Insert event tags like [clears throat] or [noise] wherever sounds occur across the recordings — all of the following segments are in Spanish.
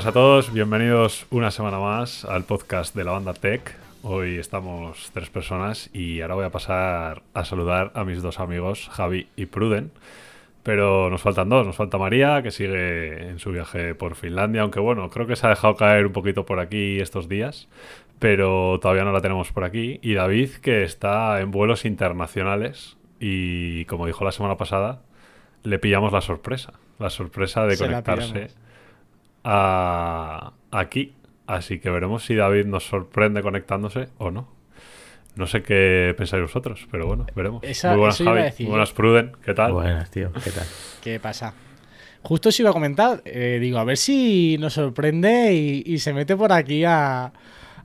Buenas a todos, bienvenidos una semana más al podcast de la banda Tech. Hoy estamos tres personas y ahora voy a pasar a saludar a mis dos amigos, Javi y Pruden. Pero nos faltan dos, nos falta María, que sigue en su viaje por Finlandia, aunque bueno, creo que se ha dejado caer un poquito por aquí estos días, pero todavía no la tenemos por aquí. Y David, que está en vuelos internacionales y como dijo la semana pasada, le pillamos la sorpresa, la sorpresa de Se conectarse a aquí. Así que veremos si David nos sorprende conectándose o no. No sé qué pensáis vosotros, pero bueno, veremos. Esa- Muy buenas, Javi. Muy buenas, Pruden. ¿Qué tal? Buenas, tío. ¿Qué tal? ¿Qué pasa? Justo os iba a comentar, eh, digo, a ver si nos sorprende y, y se mete por aquí a,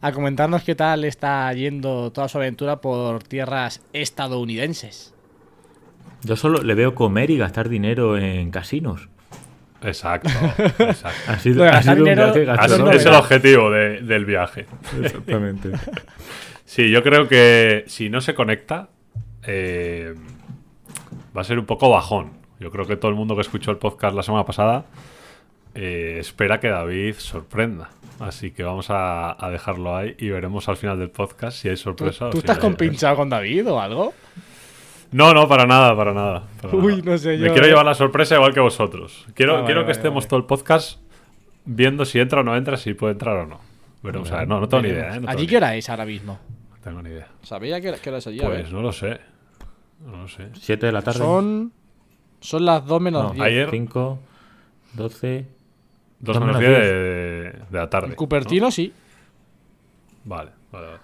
a comentarnos qué tal está yendo toda su aventura por tierras estadounidenses. Yo solo le veo comer y gastar dinero en casinos. Exacto, [laughs] un viaje Así- es el objetivo de- del viaje. Exactamente. [laughs] Sí, yo creo que si no se conecta, eh, va a ser un poco bajón. Yo creo que todo el mundo que escuchó el podcast la semana pasada eh, espera que David sorprenda. Así que vamos a, a dejarlo ahí y veremos al final del podcast si hay ¿Tú, sorpresa. o tú si estás no compinchado con David o algo? No, no, para nada, para nada. para Uy, nada. no sé Me yo, quiero eh. llevar la sorpresa igual que vosotros. Quiero, Ah, vale, quiero que vale, estemos vale. todo el podcast viendo si entra o no entra, si puede entrar o no. Ver, no, no tengo ni idea. ¿eh? No ¿Allí qué hora es ahora mismo? No tengo ni idea. ¿Sabía que, que hora es allí? A Pues ver. no lo sé. No lo sé. 7 de la tarde. Son, son las 2 menos No, 10. ayer- 5, 12. Dos Dos menos menos diez diez. de, de la tarde. En Cupertino sí. Vale, vale, vale.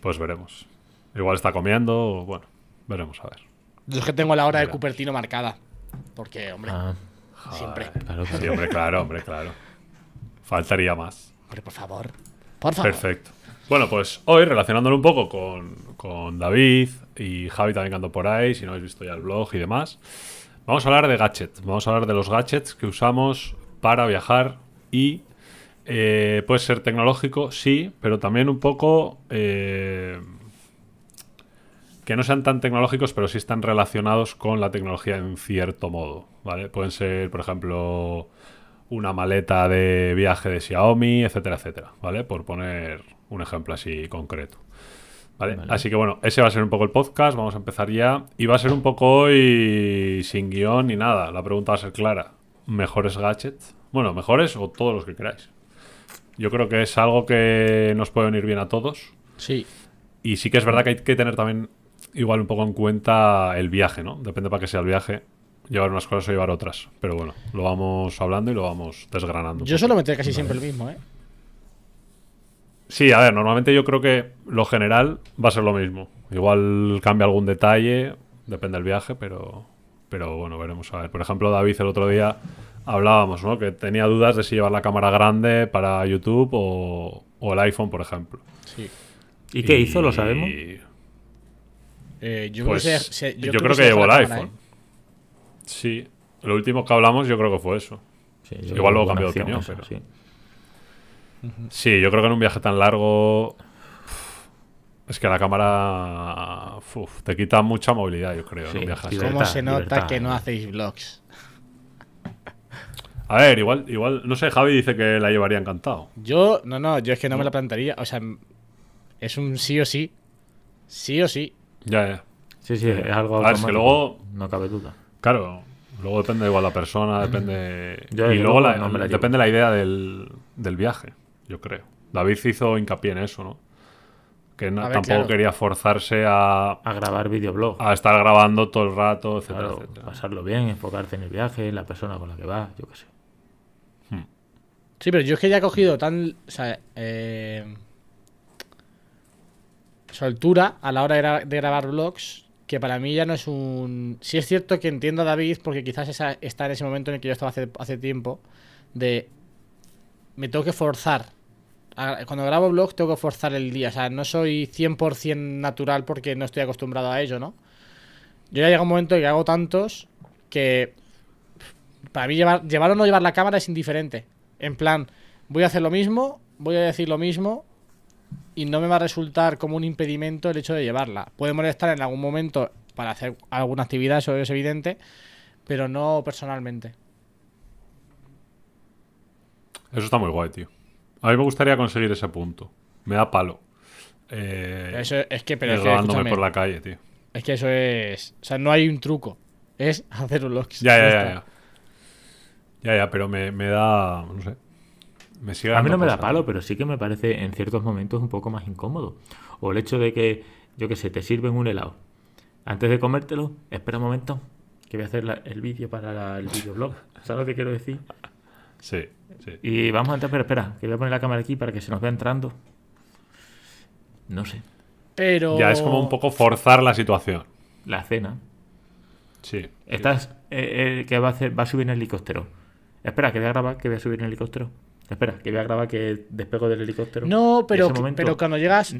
Pues veremos. Igual está comiendo, o bueno, veremos a ver. Yo es que tengo la hora de. Cupertino marcada. Porque, hombre, Ah, [laughs] siempre. claro, Sí, hombre, claro, hombre, claro. Faltaría más. Hombre, por favor. Por favor. Perfecto. Bueno, pues hoy, relacionándolo un poco con, con David y Javi también que ando por ahí, si no habéis visto ya el blog y demás, vamos a hablar de gadgets. Vamos a hablar de los gadgets que usamos para viajar y eh, puede ser tecnológico, sí, pero también un poco eh, que no sean tan tecnológicos, pero sí están relacionados con la tecnología en cierto modo, ¿vale? Pueden ser, por ejemplo, una maleta de viaje de Xiaomi, etcétera, etcétera, ¿vale? Por poner un ejemplo así concreto. ¿Vale? Vale. Así que bueno, ese va a ser un poco el podcast, vamos a empezar ya. Y va a ser un poco hoy sin guion ni nada. La pregunta va a ser clara. ¿Mejores gadgets? Bueno, mejores o todos los que queráis. Yo creo que es algo que nos puede venir bien a todos. Sí. Y sí que es verdad que hay que tener también igual un poco en cuenta el viaje, ¿no? Depende para qué sea el viaje. Llevar unas cosas o llevar otras. Pero bueno, lo vamos hablando y lo vamos desgranando. Yo suelo meter casi siempre el mismo, ¿eh? Sí, a ver, normalmente yo creo que lo general va a ser lo mismo. Igual cambia algún detalle, depende del viaje, pero, pero bueno, veremos a ver. Por ejemplo, David el otro día hablábamos, ¿no? Que tenía dudas de si llevar la cámara grande para YouTube o, o el iPhone, por ejemplo. Sí. ¿Y qué hizo? ¿Lo sabemos? Eh, yo Pues creo que, se- se- yo creo creo que que se llevó el iPhone. Sí, lo último que hablamos yo creo que fue eso. Sí, Igual luego cambió de opinión, pero- sí. Sí, yo creo que en un viaje tan largo. Es que la cámara. uf, te quita mucha movilidad, yo creo. en Sí, un viaje sí, así. ¿eh? ¿Cómo se nota libertad. que no hacéis vlogs? A ver, igual, igual, no sé, Javi dice que la llevaría encantado. Yo, no, no, yo es que no me la plantaría. O sea, es un sí o sí. Sí o sí. Ya, ya. Sí, sí, es algo A ver, es que luego- No cabe duda. Claro, luego depende igual la persona, depende. Y luego la- no me la llevo. depende la idea del, del viaje, yo creo. David hizo hincapié en eso, ¿no? Que no- A ver, tampoco claro. quería forzarse a, A grabar videoblog. a estar grabando todo el rato, etcétera, Claro, etcétera. pasarlo bien, enfocarte en el viaje, en la persona con la que vas, yo qué sé. Sí, pero yo es que ya he cogido tan. O sea, eh, soltura a la hora de, gra- de grabar vlogs que para mí ya no es un. Sí es cierto que entiendo a David porque quizás esa- está en ese momento en el que yo estaba hace, hace tiempo de. Me tengo que forzar. Cuando grabo vlogs tengo que forzar el día. O sea, no soy 100% natural porque no estoy acostumbrado a ello, ¿no? Yo ya llega un momento en que hago tantos que para mí llevar, llevar o no llevar la cámara es indiferente. En plan, voy a hacer lo mismo, voy a decir lo mismo y no me va a resultar como un impedimento el hecho de llevarla. Puede molestar en algún momento para hacer alguna actividad, eso es evidente, pero no personalmente. Eso está muy guay, tío. A mí me gustaría conseguir ese punto. Me da palo. Eh, Eso es que, pero es que, por la calle, tío. es que eso es. O sea, no hay un truco. Es [laughs] hacer un logs. Ya, ya, ya. Ya, ya, ya, pero me, me da. No sé. Me sigue A mí no me da palo, pero sí que me parece en ciertos momentos un poco más incómodo. O el hecho de que, yo qué sé, te sirven un helado. Antes de comértelo, espera un momento, que voy a hacer la- el vídeo para la- el videoblog. ¿Sabes lo que quiero decir? Sí, sí. Y vamos a entrar, pero espera, que voy a poner la cámara aquí para que se nos vea entrando. No sé, Pero. Ya es como un poco forzar la situación. la cena. Sí. Estás, eh, eh, que va a, hacer, va a subir en el helicóptero. Espera, que voy a grabar que voy a subir en el helicóptero. Espera, que voy a grabar que despego del helicóptero. No, pero, momento- pero cuando llegas.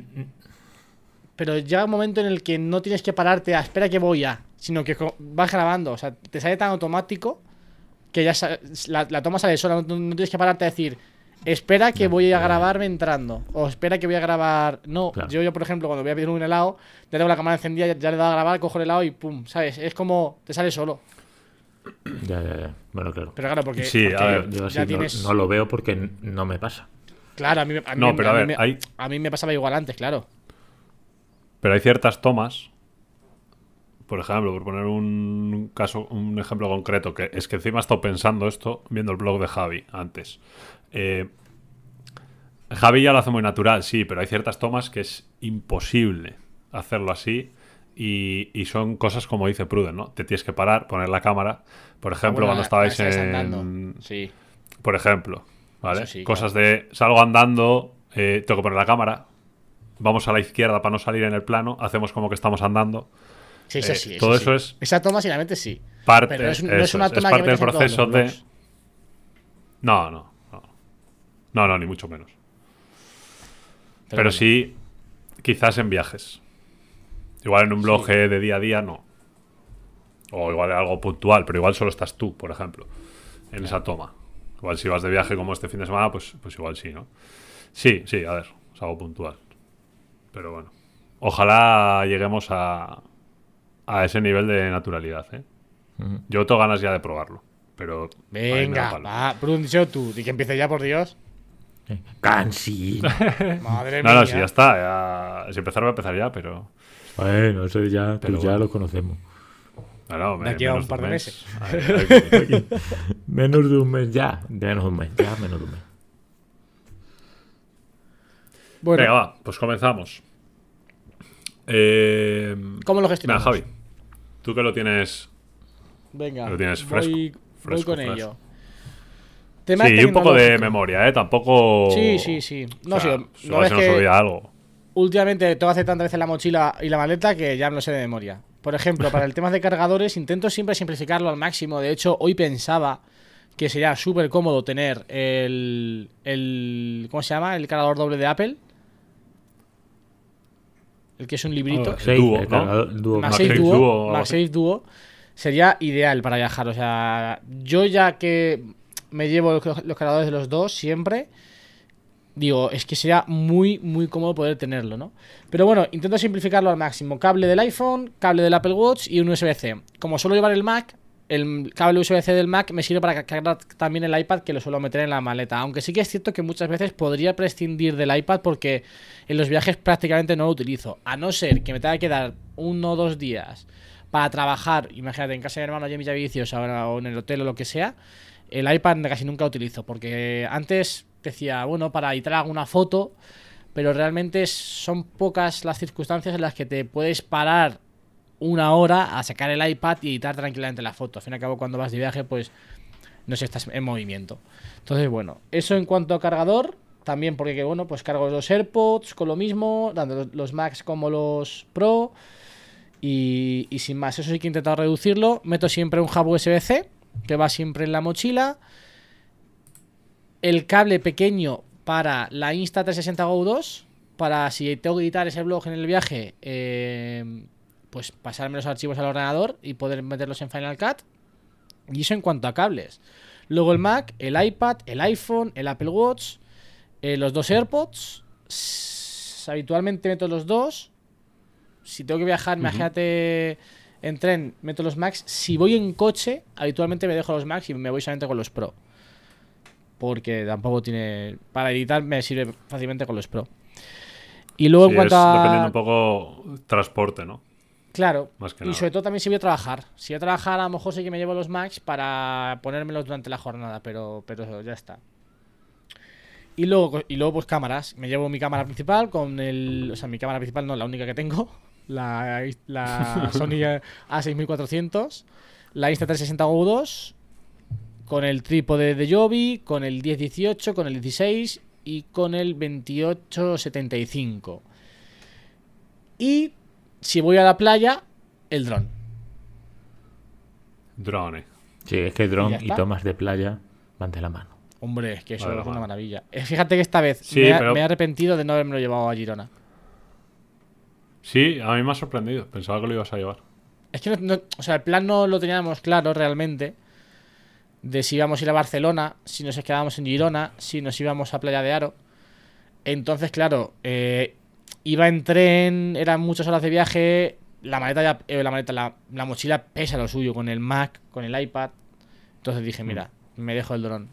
Pero llega un momento en el que no tienes que pararte a espera que voy a, sino que vas grabando. O sea, te sale tan automático que ya la, la toma sale sola. No, no tienes que pararte a decir, espera que voy a grabarme entrando. O espera que voy a grabar. No, Claro. yo, yo, por ejemplo, cuando voy a pedir un helado, ya tengo la cámara encendida, ya, ya le he dado a grabar, cojo el helado y pum, ¿sabes? Es como te sale solo. Ya, ya, ya. Bueno, claro. Pero claro, porque. Sí, a porque ver, Yo así ya no, tienes- no lo veo porque no me pasa. Claro, a mí, me- a mí, No, pero a mí ver, hay- a mí me pasaba igual antes, claro. Pero hay ciertas tomas. Por ejemplo, por poner un caso, un ejemplo concreto, que es que encima he estado pensando esto viendo el blog de Javi antes. Eh, Javi ya lo hace muy natural, sí, pero hay ciertas tomas que es imposible hacerlo así. Y, y son cosas como dice Pruden, ¿no? Te tienes que parar, poner la cámara. Por ejemplo, Ah, Bueno, cuando estabais en. Sí. Por ejemplo, ¿vale? Sí, Cosas de salgo andando, eh, tengo que poner la cámara, vamos a la izquierda para no salir en el plano, hacemos como que estamos andando. Sí, eso Eh, sí. todo sí. eso es Esa toma, sinceramente, sí. Parte, Pero es, no es eso una es, es toma parte que del proceso de. No, no, no. No, no, ni mucho menos. Pero, sí, quizás en viajes. Igual en un blog de día a día, no. O igual algo puntual, pero igual solo estás tú, por ejemplo, en esa toma. Igual si vas de viaje como este fin de semana, pues, pues igual sí, ¿no? Sí, sí, a ver, es algo puntual. Pero bueno. Ojalá lleguemos a, a ese nivel de naturalidad, ¿eh? Ujú. Yo tengo ganas ya de probarlo. Pero. Venga, va, pronuncio tú. Y que empiece ya, por Dios. Eh, Cansino. [laughs] Madre No, mía. no, si ya está. Ya, si empezar, va a empezar ya, pero. Bueno, eso ya, Pero tú ya lo conocemos. No, no, me- De aquí a menos un par de mes. meses. A ver, aquí- Menos de un mes ya. De menos de un mes, ya menos de un mes. Bueno, Venga, va, pues comenzamos. Eh, ¿cómo lo Venga, gestionamos? Javi. Tú que lo tienes. Venga, Lo tienes voy, fresco, voy fresco, con fresco. ello. Tema Sí, y un poco de memoria, ¿eh? Tampoco. Sí, sí, sí. No, o sea, sí, no es se nos que olvida algo. Últimamente tengo que hacer tantas veces la mochila y la maleta que ya lo sé de memoria. Por ejemplo, para el [laughs] tema de cargadores, intento siempre simplificarlo al máximo. De hecho, hoy pensaba que sería súper cómodo tener el, el. ¿Cómo se llama? El cargador doble de Apple. El que es un librito. Ah, Sí, Duo, el ¿no? Duo. MagSafe MagSafe Duo, Duo o algo MagSafe Duo sería ideal para viajar. O sea, yo ya que me llevo los cargadores de los dos siempre, digo, es que sería muy, muy cómodo poder tenerlo, ¿no? Pero bueno, intento simplificarlo al máximo. Cable del iPhone, cable del Apple Watch y un USB-C. Como suelo llevar el Mac, el cable USB-C del Mac me sirve para cargar también el iPad que lo suelo meter en la maleta. Aunque sí que es cierto que muchas veces podría prescindir del iPad porque en los viajes prácticamente no lo utilizo. A no ser que me tenga que dar uno o dos días para trabajar, imagínate, en casa de mi hermano Villavicios ahora, o en el hotel o lo que sea, el iPad casi nunca utilizo. Porque antes decía, bueno, para editar alguna foto, pero realmente son pocas las circunstancias en las que te puedes parar una hora a sacar el iPad y editar tranquilamente la foto. Al fin y al cabo, cuando vas de viaje, pues no sé, estás en movimiento. Entonces, bueno, eso en cuanto a cargador, también porque, que, bueno, pues cargo los AirPods con lo mismo, tanto los- Max como los Pro. Y, y sin más, eso sí que he intentado reducirlo. Meto siempre un hub USB-C, que va siempre en la mochila. El cable pequeño para la Insta360 Go 2, para si tengo que editar ese blog en el viaje, eh, pues pasarme los archivos al ordenador y poder meterlos en Final Cut. Y eso en cuanto a cables. Luego el Mac, el iPad, el iPhone, el Apple Watch, eh, los dos AirPods. Habitualmente meto los dos. Si tengo que viajar, imagínate en tren, meto los Max. Si voy en coche, habitualmente me dejo los Max y me voy solamente con los Pro. Porque tampoco tiene... Para editar me sirve fácilmente con los Pro. Y luego en cuanto a... dependiendo un poco transporte, ¿no? Claro. Más que y nada. sobre todo también si voy a trabajar. Si voy a trabajar, a lo mejor sí que me llevo los Max para ponérmelos durante la jornada, pero, pero ya está. Y luego, y luego, pues cámaras. Me llevo mi cámara principal con el. O sea, mi cámara principal no, la única que tengo. [laughs] La, la [laughs] Sony A6400. La Insta360 Go2. Con el trípode de Joby. Con el 1018. Con el 16. Y con el 2875. Y si voy a la playa, el dron. Drone. Sí, es que ¿Y dron y, está? tomas de playa van de la mano. Hombre, es que eso Vale, es una maravilla. Eh, Fíjate que esta vez Sí, me, ha- pero- me he arrepentido de no haberme llevado a Girona. Sí, a mí me ha sorprendido. Pensaba que lo ibas a llevar. Es que no, no- o sea, el plan no lo teníamos claro realmente. De si íbamos a ir a Barcelona, si nos quedábamos en Girona, si nos íbamos a Playa de Aro. Entonces, claro, eh, iba en tren, eran muchas horas de viaje. La maleta ya, eh, la maleta, la, la mochila pesa lo suyo con el Mac, con el iPad. Entonces dije, mira, me dejo el dron.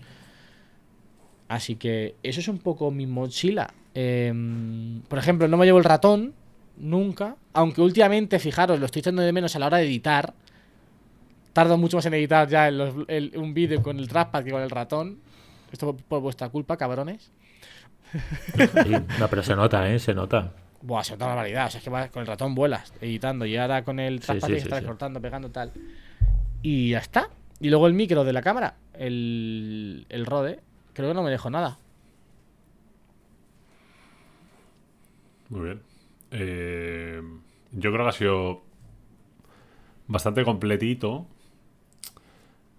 Así que eso es un poco mi mochila. Em, por ejemplo, no me llevo el ratón, nunca. Aunque últimamente, fijaros, lo estoy echando de menos a la hora de editar. Tardo mucho más en editar ya el- un vídeo con el trackpad que con el ratón. Esto por, por vuestra culpa, cabrones. Sí, [laughs] no, pero se nota, ¿eh? Se nota. Buah, se nota una barbaridad. O sea, es que con el ratón vuelas editando y ahora con el trackpad sí, que sí, está sí. cortando, pegando tal. Y ya está. Y luego el micro de la cámara, el, el Rode, creo que no me dejó nada. Muy bien. Eh, yo creo que ha sido bastante completito.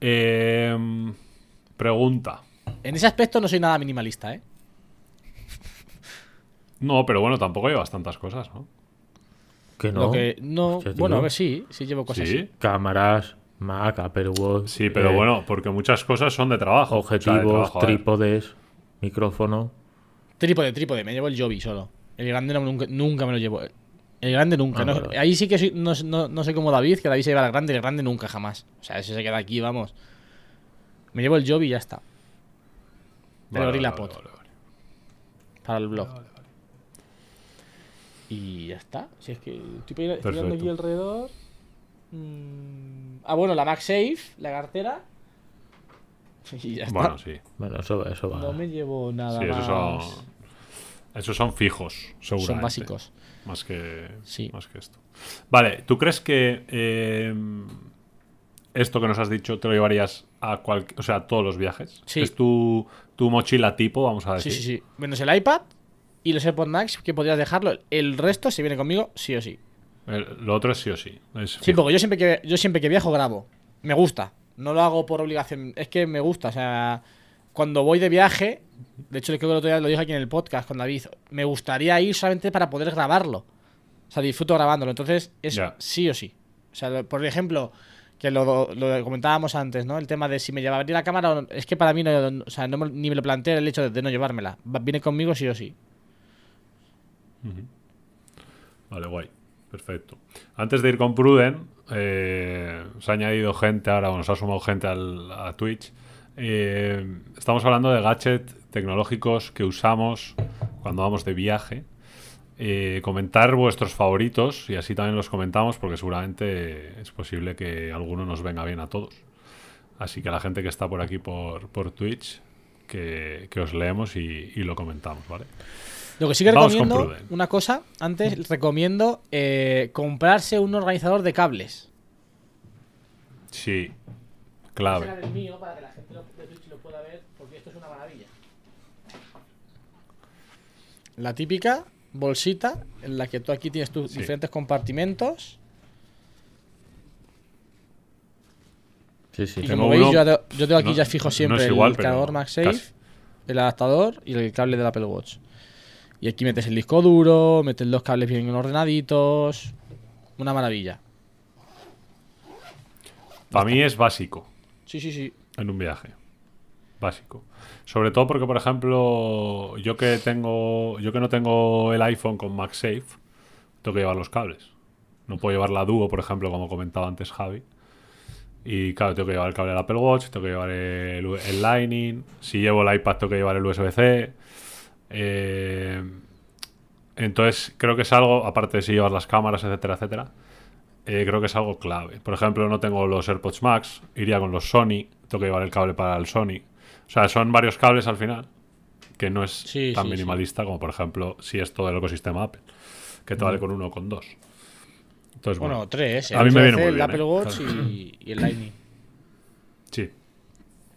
Eh, pregunta. En ese aspecto no soy nada minimalista, ¿eh? No, pero bueno, tampoco llevas tantas cosas, ¿no? Que no. Lo que no. Hostia, tío. bueno, a ver, sí, sí llevo cosas Sí, así. Cámaras, Mac, Apple Watch. sí, pero eh, bueno, porque muchas cosas son de trabajo. o sea, de Objetivos, trabajo, trípodes, micrófono. Trípode, trípode, me llevo el Joby solo. El grande no- nunca, nunca me lo llevo. El grande nunca. Ah, no- ahí sí que soy- no, no, no soy como David, que David se lleva el grande y el grande nunca jamás. O sea, ese se queda aquí, vamos. Me llevo el Joby y ya está. El Vale, Gorilla vale, Pod. vale, vale. Para el blog. Y ya está. Si es que estoy pe- estoy mirando aquí Perfecto. alrededor. Mm, Ah, bueno, la MagSafe, la cartera. [laughs] Y ya está. Bueno, sí. Bueno, eso, eso va. no me llevo nada Sí, más. son, esos son fijos, seguramente. Son básicos. Más que, Sí. más que esto. Vale, ¿tú crees que eh, esto que nos has dicho te lo llevarías a, cual, o sea, a todos los viajes? Sí. ¿Es tu, tu mochila tipo, vamos a Sí, decir? sí, sí. Menos el iPad y los AirPods Max, que podrías dejarlo. El resto, si viene conmigo, sí o sí. El- lo otro es sí o sí. es Sí, porque yo siempre que yo siempre que viajo grabo. Me gusta. No lo hago por obligación. Es que me gusta. O sea, cuando voy de viaje, de hecho, creo que el otro día lo dije aquí en el podcast con David. Me gustaría ir solamente para poder grabarlo. O sea, disfruto grabándolo. Entonces, es sí o sí. O sea, por ejemplo, que lo, lo comentábamos antes, ¿no? El tema de si me llevaría la cámara o no. Es que para mí, no, o sea, no me- ni me lo planteo el hecho de, de no llevármela. Viene conmigo sí o sí. Vale, guay. Perfecto. Antes de ir con Pruden, eh, se ha añadido gente ahora, bueno, se ha sumado gente al, a Twitch. Eh, estamos hablando de gadgets tecnológicos que usamos cuando vamos de viaje. Eh, comentar vuestros favoritos y así también los comentamos porque seguramente es posible que alguno nos venga bien a todos. Así que a la gente que está por aquí por, por Twitch, que, que os leemos y, y lo comentamos, ¿vale? Lo que sí que Vamos recomiendo, una cosa, antes recomiendo eh, comprarse un organizador de cables. Sí, clave. Sacar el mío para que la gente lo- de Twitch lo pueda ver, porque esto es una maravilla. La típica bolsita en la que tú aquí tienes tus Sí. diferentes compartimentos. Sí, sí. Y como veis, uno- yo, tengo aquí no- ya fijo siempre igual, el cargador MagSafe, casi. el adaptador y el cable del Apple Watch. Y aquí metes el disco duro, metes los cables bien ordenaditos. Una maravilla. Para mí es básico Sí, sí, sí. en un viaje. Básico. Sobre todo porque, por ejemplo, yo que tengo. Yo que no tengo el iPhone con MagSafe, tengo que llevar los cables. No puedo llevar la Duo, por ejemplo, como comentaba antes Javi. Y claro, tengo que llevar el cable del Apple Watch, tengo que llevar el, el Lightning. Si llevo el iPad, tengo que llevar el USB-C. Eh, entonces, creo que es algo, aparte de si llevas las cámaras, etcétera, etcétera, eh, creo que es algo clave. Por ejemplo, no tengo los AirPods Max, iría con los Sony, tengo que llevar el cable para el Sony. O sea, son varios cables al final, que no es Sí, tan sí, sí. minimalista como, por ejemplo, si es todo el ecosistema Apple, que te vale con uno o con dos. Entonces, Bueno, bueno, tres. A mí me viene muy el bien, Apple ¿eh? Watch y el Lightning. sí,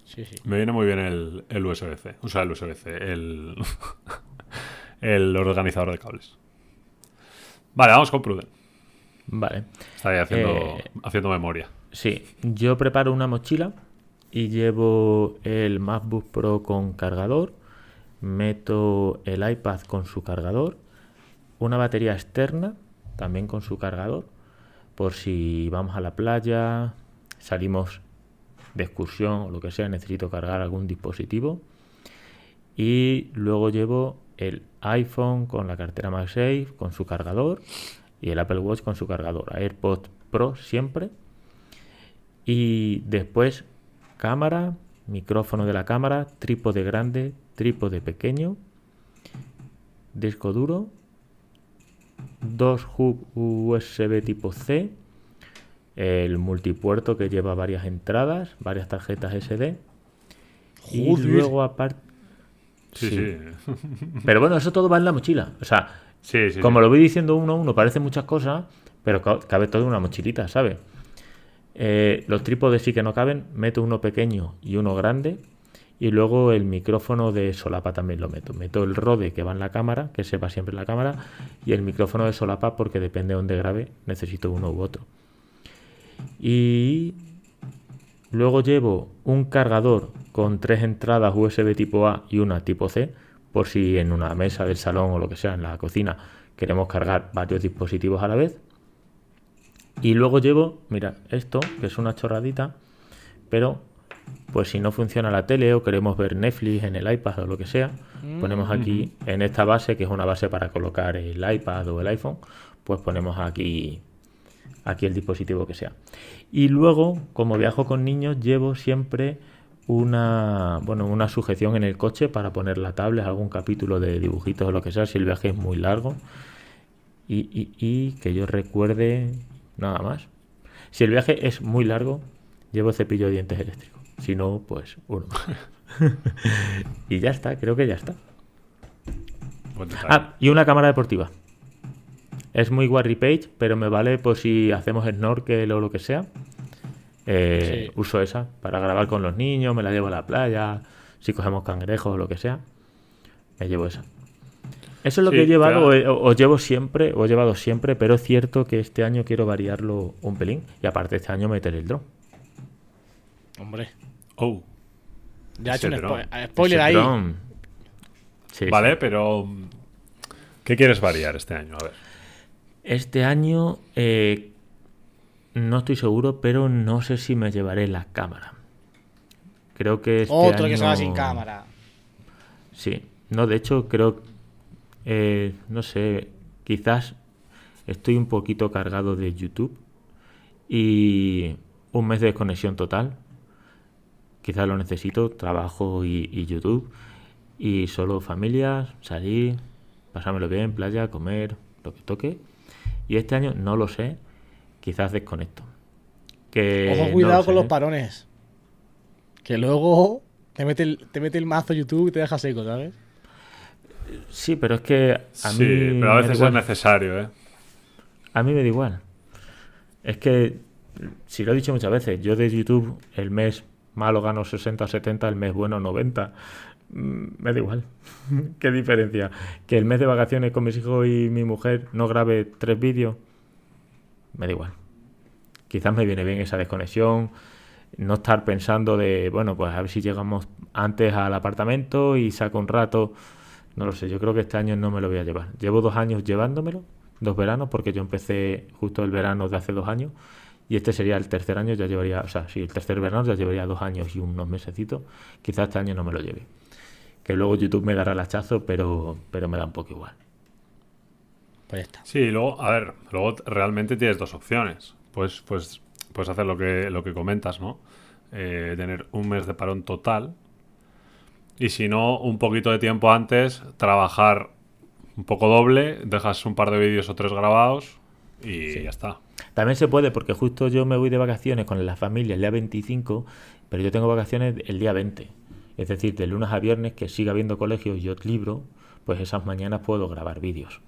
Sí, sí. me viene muy bien el, el USB-C. O sea, el USB-C, el, [laughs] el organizador de cables. Vale, vamos con Pruden. Vale. Está ahí haciendo, Eh, haciendo memoria. Sí, yo preparo una mochila y llevo el MacBook Pro con cargador, meto el iPad con su cargador, una batería externa también con su cargador, por si vamos a la playa, salimos de excursión o lo que sea, necesito cargar algún dispositivo. Y luego llevo el iPhone con la cartera MagSafe, con su cargador, y el Apple Watch con su cargador. AirPods Pro siempre. Y después cámara, micrófono de la cámara, trípode grande, trípode pequeño, disco duro, dos hub USB tipo C, el multipuerto que lleva varias entradas, varias tarjetas SD. Y luego aparte... Sí, sí. sí. Sí, Pero bueno, eso todo va en la mochila. O sea, sí. como lo voy diciendo uno a uno, parecen muchas cosas, pero ca- cabe todo en una mochilita, ¿sabes? Eh, los trípodes sí que no caben, meto uno pequeño y uno grande. Y luego el micrófono de solapa también lo meto. Meto el Rode que va en la cámara, que sepa siempre en la cámara, y el micrófono de solapa porque depende de dónde grabe, necesito uno u otro. Y luego llevo un cargador con tres entradas USB tipo A y una tipo C, por si en una mesa del salón o lo que sea, en la cocina, queremos cargar varios dispositivos a la vez. Y luego llevo, mira, esto, que es una chorradita, pero pues si no funciona la tele o queremos ver Netflix en el iPad o lo que sea, ponemos aquí en esta base, que es una base para colocar el iPad o el iPhone, pues ponemos aquí aquí el dispositivo que sea. Y luego, como viajo con niños, llevo siempre una bueno, una sujeción en el coche para poner la tablet, algún capítulo de dibujitos o lo que sea, si el viaje es muy largo. Y, y- y que yo recuerde nada más. Si el viaje es muy largo, llevo cepillo de dientes eléctrico. Si no, pues uno. [laughs] y ya está, creo que ya está. Ah, y una cámara deportiva. Es muy Warry Page, pero me vale por si hacemos snorkel o lo que sea. Eh, Sí. Uso esa para grabar con los niños, me la llevo a la playa, si cogemos cangrejos o lo que sea. Me llevo esa. Eso es lo Sí, que he llevado, claro. o, o- o llevo siempre, o he llevado siempre, pero es cierto que este año quiero variarlo un pelín. Y aparte este año meter el dron. Hombre. Oh. Ya he hecho un spo- spoiler ahí. Sí, Vale, sí. pero. ¿Qué quieres variar este año? A ver. Este año eh, no estoy seguro, pero no sé si me llevaré la cámara. Creo que este Otro que se va sin cámara. Sí, no, de hecho creo, eh, no sé, quizás estoy un poquito cargado de YouTube y un mes de desconexión total. Quizás lo necesito, trabajo y, y YouTube. Y solo familias, salir, pasármelo bien, playa, comer, lo que toque. Y este año no lo sé, quizás desconecto. Que Ojo, no cuidado lo con los ¿eh? parones. Que luego te mete el, te mete el mazo YouTube y te deja seco, ¿sabes? Sí, pero es que a sí, mí pero a veces es necesario, ¿eh? A mí me da igual. Es que, si lo he dicho muchas veces, yo de YouTube el mes malo gano 60 o 70, el mes bueno 90. Mm, Me da igual. [laughs] ¿Qué diferencia? Que el mes de vacaciones con mis hijos y mi mujer no grabe tres vídeos. Me da igual. Quizás me viene bien esa desconexión. No estar pensando de, bueno, pues a ver si llegamos antes al apartamento y saco un rato. No lo sé, yo creo que este año no me lo voy a llevar. Llevo dos años llevándomelo, dos veranos, porque yo empecé justo el verano de hace dos años. Y este sería el tercer año, ya llevaría, o sea, sí, el tercer verano ya llevaría dos años y unos mesecitos. Quizás este año no me lo lleve. Que luego YouTube me dará el hachazo, pero, pero me da un poco igual. Pues ya está. Sí, luego, a ver, luego realmente tienes dos opciones. Pues, pues puedes hacer lo que, lo que comentas, ¿no? Eh, tener un mes de parón total. Y si no, un poquito de tiempo antes, trabajar un poco doble, dejas un par de vídeos o tres grabados y ya está. También se puede, porque justo yo me voy de vacaciones con la familia el día 25, pero yo tengo vacaciones el día 20. Es decir, de lunes a viernes, que siga habiendo colegios y yo libro, pues esas mañanas puedo grabar vídeos.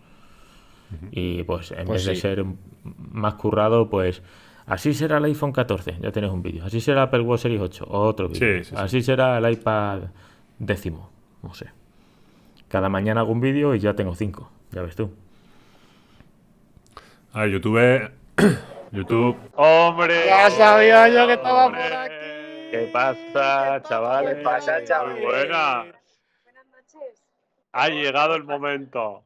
Y pues en Pues vez de ser más currado, pues así será el iPhone 14, ya tienes un vídeo. Así será el Apple Watch Series 8, otro vídeo. Sí, sí, sí. así será el iPad décimo, no sé. Cada mañana hago un vídeo y ya tengo cinco, ya ves tú. A ver, YouTube. [coughs] YouTube. ¡Hombre! Ya sabía yo que estaba ¡Hombre! por aquí. ¿Qué pasa, chavales? ¿Qué pasa, Muy chavales? buena. Buenas noches. Ha llegado el momento.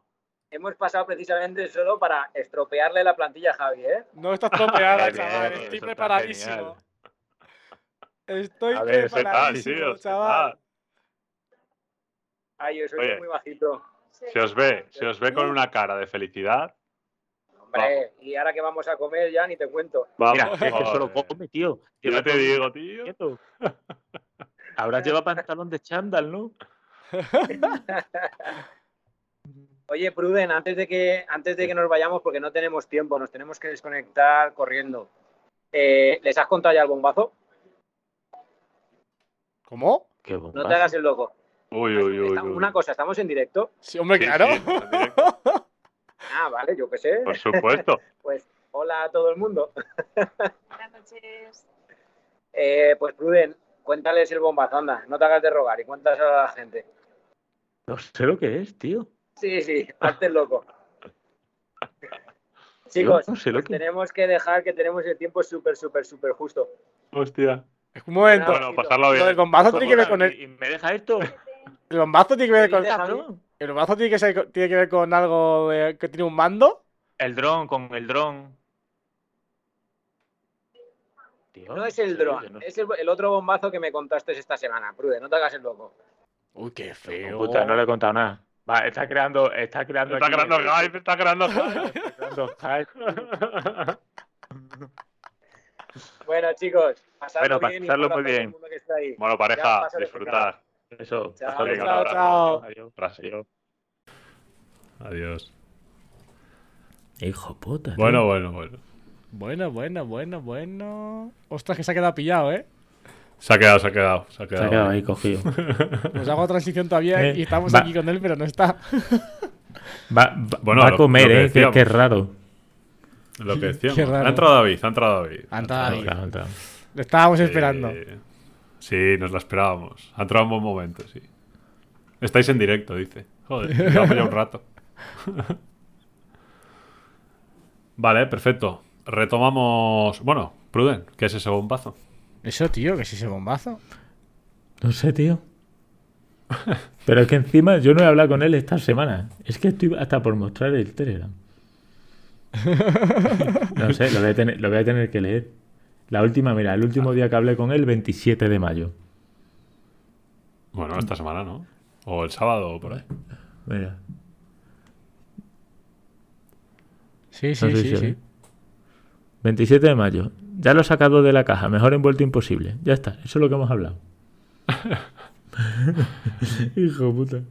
Hemos pasado precisamente solo para estropearle la plantilla a Javi, ¿eh? No está estropeada, [laughs] chaval. Estoy preparadísimo. Estoy A ver, ¿qué tal, preparadísimo, chaval. Ay, yo soy Oye. muy bajito. Se os ve, se os ve con una cara de felicidad. Hombre, y ahora que vamos a comer ya ni te cuento. Vamos, Mira, es que solo come, tío. Ya Lleva te digo, tío. quieto. Ahora lleva pantalón de chándal, ¿no? [laughs] Oye, Pruden, antes de que antes de que nos vayamos, porque no tenemos tiempo, nos tenemos que desconectar corriendo. Eh, ¿Les has contado ya el bombazo? ¿Cómo? Qué No te hagas el loco. Uy, uy, uy. Una cosa, estamos en directo. Sí, hombre, Sí, claro. sí, [laughs] Ah, vale, yo qué sé. por supuesto. [laughs] Pues hola a todo el mundo. [laughs] Buenas noches. Eh, pues Pruden, cuéntales el bombazo, anda, no te hagas de rogar y cuéntaselo a la gente. No sé lo que es, tío. Sí, sí, hazte loco. Chicos, no sé lo pues que- tenemos que dejar que tenemos el tiempo súper, súper, súper justo. Hostia. Un momento. Bueno, pasarlo Lo del bien. bombazo tiene que ver con el. ¿Y me deja esto? El bombazo tiene que ver con. El bombazo tiene que, ser- tiene que ver con algo de- que tiene un mando. El dron, con el dron. No es el dron, no- es el, el otro bombazo que me contaste esta semana. Pruden, no te hagas el loco. Uy, qué feo. Puta, no le he contado nada. Va, está creando, está creando. Está aquí- creando hype, está creando hype. Está creando hype. Bueno, chicos, pasadlo Bueno, bien pasarlo muy bien. mundo que está ahí. Bueno, pareja, disfrutar. Eso. Chao, Chao, chao. Adiós. Adiós. Adiós. Hijo puta. tío. Bueno, bueno, bueno. Bueno, bueno, bueno, bueno. Ostras, que se ha quedado pillado, ¿eh? Se ha quedado, se ha quedado. Se ha Se quedado. ha quedado ahí cogido. [laughs] Nos hago transición todavía Eh, y estamos va. aquí con él, pero no está. [laughs] Va, va- Bueno, va lo- a comer, lo que ¿eh? Decíamos. es raro. Lo que decíamos. Qué raro. Ha entrado David, ha entrado David. Ha entrado David. Lo estábamos esperando. Sí, nos la esperábamos. Ha entrado en buen momento, sí. Estáis en directo, dice. Joder, llevamos ya un rato. [laughs] vale, perfecto. Retomamos. Bueno, Pruden, ¿qué es ese bombazo? Eso, tío, que es ese bombazo. No sé, tío. Pero es que encima yo no he hablado con él esta semana. Es que estoy hasta por mostrar el Telegram. [laughs] No sé, lo voy a tener, lo voy a tener que leer. La última, mira, el último día que hablé con él, 27 de mayo. Bueno, esta semana, ¿no? O el sábado o por ahí. Mira. Sí, sí, No sé sí, si sí. hoy. 27 de mayo. Ya lo he sacado de la caja. Mejor envuelto imposible. Ya está. Eso es lo que hemos hablado. [laughs] Hijo puta.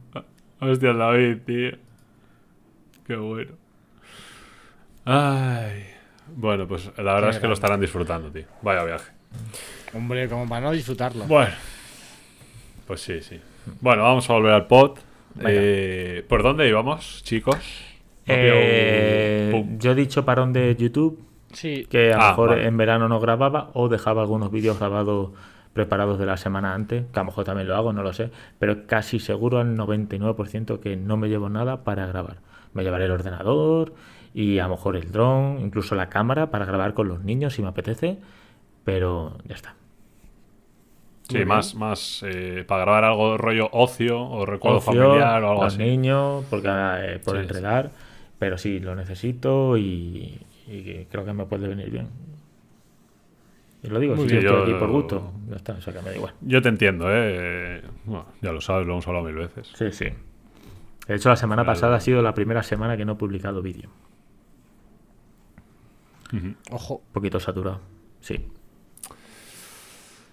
Hostia, David, tío. Qué bueno. Ay. Bueno, pues la verdad Qué es que lo estarán disfrutando, tío. Vaya viaje. Hombre, como para no disfrutarlo. Bueno. Pues sí, sí. Bueno, vamos a volver al pod. Eh, ¿Por dónde íbamos, chicos? Eh, yo he dicho parón de YouTube. Sí, que a lo Ah, mejor vale. en verano no grababa o dejaba algunos vídeos grabados preparados de la semana antes, que a lo mejor también lo hago, no lo sé, pero casi seguro al 99% que no me llevo nada para grabar. Me llevaré el ordenador y a lo mejor el dron, incluso la cámara para grabar con los niños si me apetece, pero ya está. Sí, más, más eh, para grabar algo de rollo ocio o recuerdo Ocio, familiar o algo así. niños, porque eh, por Sí, enredar, pero sí, lo necesito y, y creo que me puede venir bien. Y lo digo, Muy si bien. yo estoy Yo- aquí por gusto, ya está, o sea que me da igual. Yo te entiendo, ¿eh? Bueno, ya lo sabes, lo hemos hablado mil veces. Sí, sí. De hecho, la semana pasada ha sido la primera semana que no he publicado vídeo. Ojo. Un poquito saturado. Sí.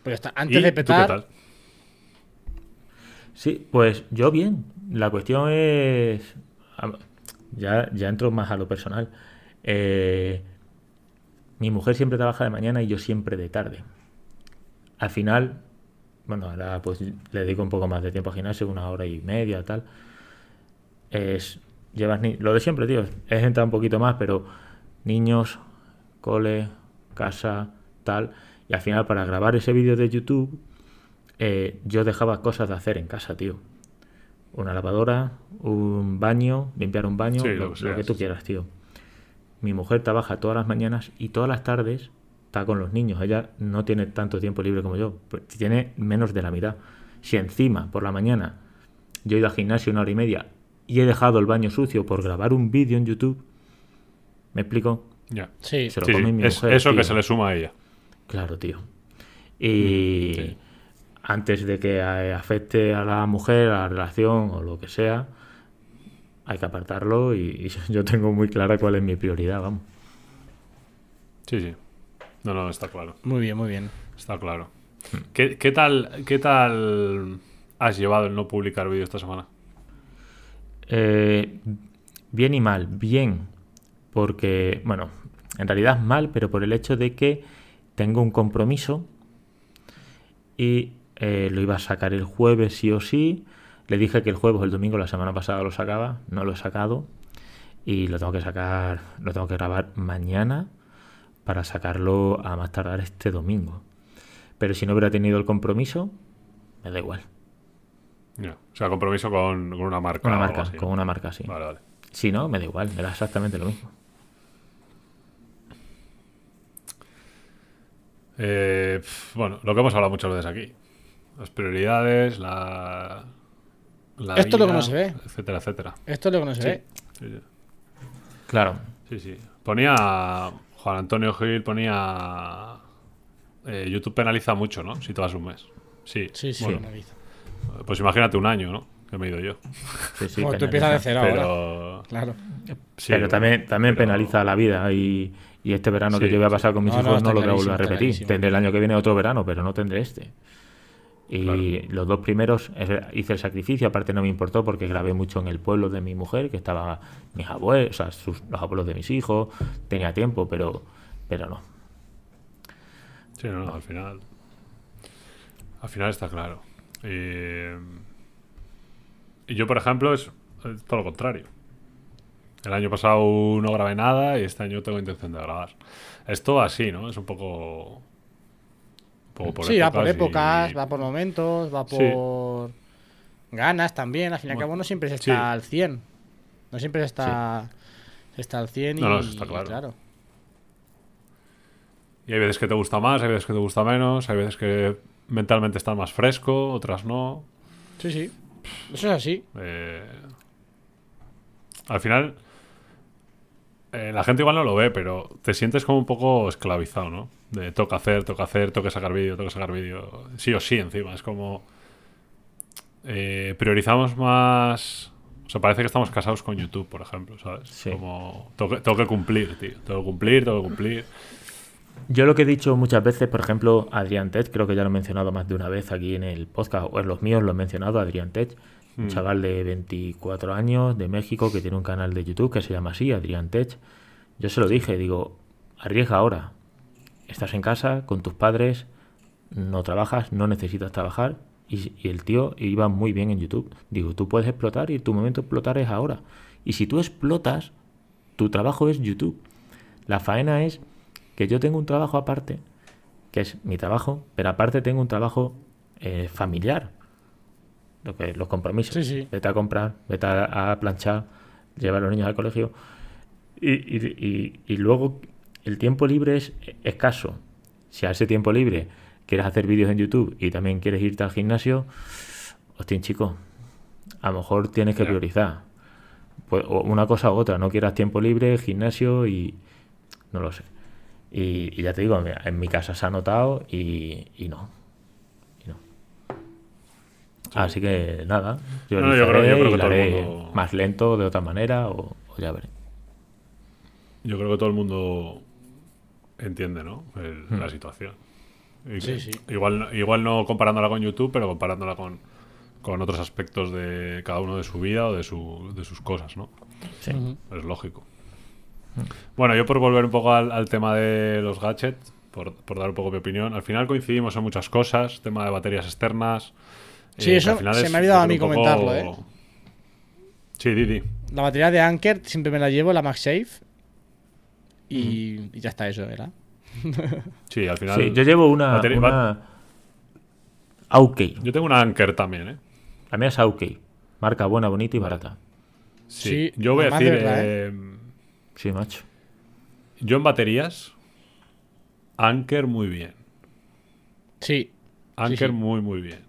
Pero está, ¿Y antes de tú qué petar. tal? Sí, pues yo bien. La cuestión es. Ya, ya entro más a lo personal. Eh, mi mujer siempre trabaja de mañana y yo siempre de tarde. Al final, bueno, ahora pues le dedico un poco más de tiempo al gimnasio, una hora y media, tal. Es. Llevas ni- lo de siempre, tío. Es entrar un poquito más, pero niños, cole, casa, tal. Y al final, para grabar ese vídeo de YouTube, eh, yo dejaba cosas de hacer en casa, tío. Una lavadora, un baño, limpiar un baño, Sí, lo, lo que lo que sea, tú quieras, tío. Mi mujer trabaja todas las mañanas y todas las tardes está con los niños. Ella no tiene tanto tiempo libre como yo, pues tiene menos de la mitad. Si encima, por la mañana, yo he ido al gimnasio una hora y media y he dejado el baño sucio por grabar un vídeo en YouTube, ¿me explico? Ya. Sí. Se lo Sí, come sí, mi es mujer, eso que se le suma a ella. Claro, tío. Y sí. antes de que afecte a la mujer, a la relación o lo que sea, hay que apartarlo y, y [laughs] yo tengo muy clara cuál es mi prioridad, vamos. Sí, sí. No, no, está claro. Muy bien, muy bien. Está claro. ¿Qué, qué tal, ¿Qué tal has llevado el no publicar vídeo esta semana? Eh, bien y mal. Bien, porque, bueno, en realidad mal, pero por el hecho de que tengo un compromiso y eh, lo iba a sacar el jueves sí o sí. Le dije que el jueves o el domingo la semana pasada lo sacaba, no lo he sacado y lo tengo que sacar, lo tengo que grabar mañana para sacarlo a más tardar este domingo. Pero si no hubiera tenido el compromiso, me da igual. O sea, compromiso con, con una marca. Con una marca, con una marca así. Vale, vale. Si no, me da igual, me da exactamente lo mismo. Eh, bueno, lo que hemos hablado muchas veces aquí. Las prioridades, la. la Esto es lo que no se ve. Etcétera, etcétera. Esto es lo que no se Sí. ve. Sí, sí. Claro, Sí, sí. Ponía. Juan Antonio Gil ponía. eh, YouTube penaliza mucho, ¿no? Si te vas un mes. Sí, Sí, sí. Bueno, pues imagínate un año, ¿no? Que me he ido yo. sí, sí, Bueno, tú empiezas de cero ahora. Pero. Claro. sí, pero bueno, también, también pero- penaliza la vida y, y este verano que yo voy a pasar con mis No, hijos no lo voy a volver a repetir. clarísimo. Tendré el año que viene otro verano, pero no tendré este. Y Claro. los dos primeros eh, hice el sacrificio, aparte no me importó porque grabé mucho en el pueblo de mi mujer, que estaba mis abuelos, o sea, sus- los abuelos de mis hijos, tenía tiempo, pero, pero no. Sí, no, no, al final. Al final está claro. Y, y yo, por ejemplo, es todo lo contrario. El año pasado no grabé nada y este año tengo intención de grabar. Es todo así, ¿no? Es un poco. un poco por sí, va por y- épocas, va por momentos, va Sí. por ganas también. Al fin y al Bueno, cabo no siempre se sí. está al 100. No siempre se está, se está al 100 y, No, no, eso está claro. claro. Y hay veces que te gusta más, hay veces que te gusta menos, hay veces que mentalmente estás más fresco, otras no. Sí, sí. Eso es así. Eh, al final, eh, la gente igual no lo ve, pero te sientes como un poco esclavizado, ¿no? De toca hacer, toca hacer, toca sacar vídeo, toca sacar vídeo. Sí o sí, encima. Es como. eh, priorizamos más. O sea, parece que estamos casados con YouTube, por ejemplo, ¿sabes? Sí. Como. Tengo que, tengo que cumplir, tío. Tengo que cumplir, tengo que cumplir. Yo lo que he dicho muchas veces, por ejemplo, Adrián Tech, creo que ya lo he mencionado más de una vez aquí en el podcast, o en los míos lo he mencionado, Adrián Tech, un Mm. chaval de 24 años de México que tiene un canal de YouTube que se llama así, Adrián Tech. Yo se lo dije, digo, arriesga ahora. Estás en casa con tus padres, no trabajas, no necesitas trabajar. Y, y el tío iba muy bien en YouTube. Digo, tú puedes explotar y tu momento de explotar es ahora. Y si tú explotas, tu trabajo es YouTube. La faena es que yo tengo un trabajo aparte, que es mi trabajo, pero aparte tengo un trabajo eh, familiar. Lo que, los compromisos. Sí, sí. Vete a comprar, vete a, a planchar, llevar a los niños al colegio. Y, y- y- y luego el tiempo libre es escaso. Si a ese tiempo libre quieres hacer vídeos en YouTube y también quieres irte al gimnasio, hostia, chico, a lo mejor tienes que priorizar. Pues, o una cosa u otra, no quieras tiempo libre, gimnasio y no lo sé. Y, y ya te digo, en mi casa se ha notado y, y no. Así que nada, yo, No, yo creo- yo creo y que lo todo el haré mundo- más lento de otra manera o, o ya veré. Yo creo que todo el mundo entiende, ¿no? El- Hmm. La situación. Y Sí, que- sí. Igual, igual no comparándola con YouTube, pero comparándola con, con otros aspectos de cada uno de su vida o de, su, de sus cosas, ¿no? Sí. Es lógico. Bueno, yo por volver un poco al, al tema de los gadgets, por, por dar un poco mi opinión, al final coincidimos en muchas cosas, tema de baterías externas. Sí, eh, eso al final se es, me ha olvidado a mí poco- comentarlo, ¿eh? Sí, Didi. La batería de Anker siempre me la llevo, la MagSafe. Y, Mm. y ya está, eso era. [laughs] Sí, al final. Sí, yo llevo una. batería- una... Aukey. yo tengo una Anker también, ¿eh? La mía es Aukey. Marca buena, bonita y barata. Sí. Sí, yo voy a de decir. verdad, eh, Sí, macho. yo en baterías. Anker muy bien. Sí. Anker sí. muy, muy bien.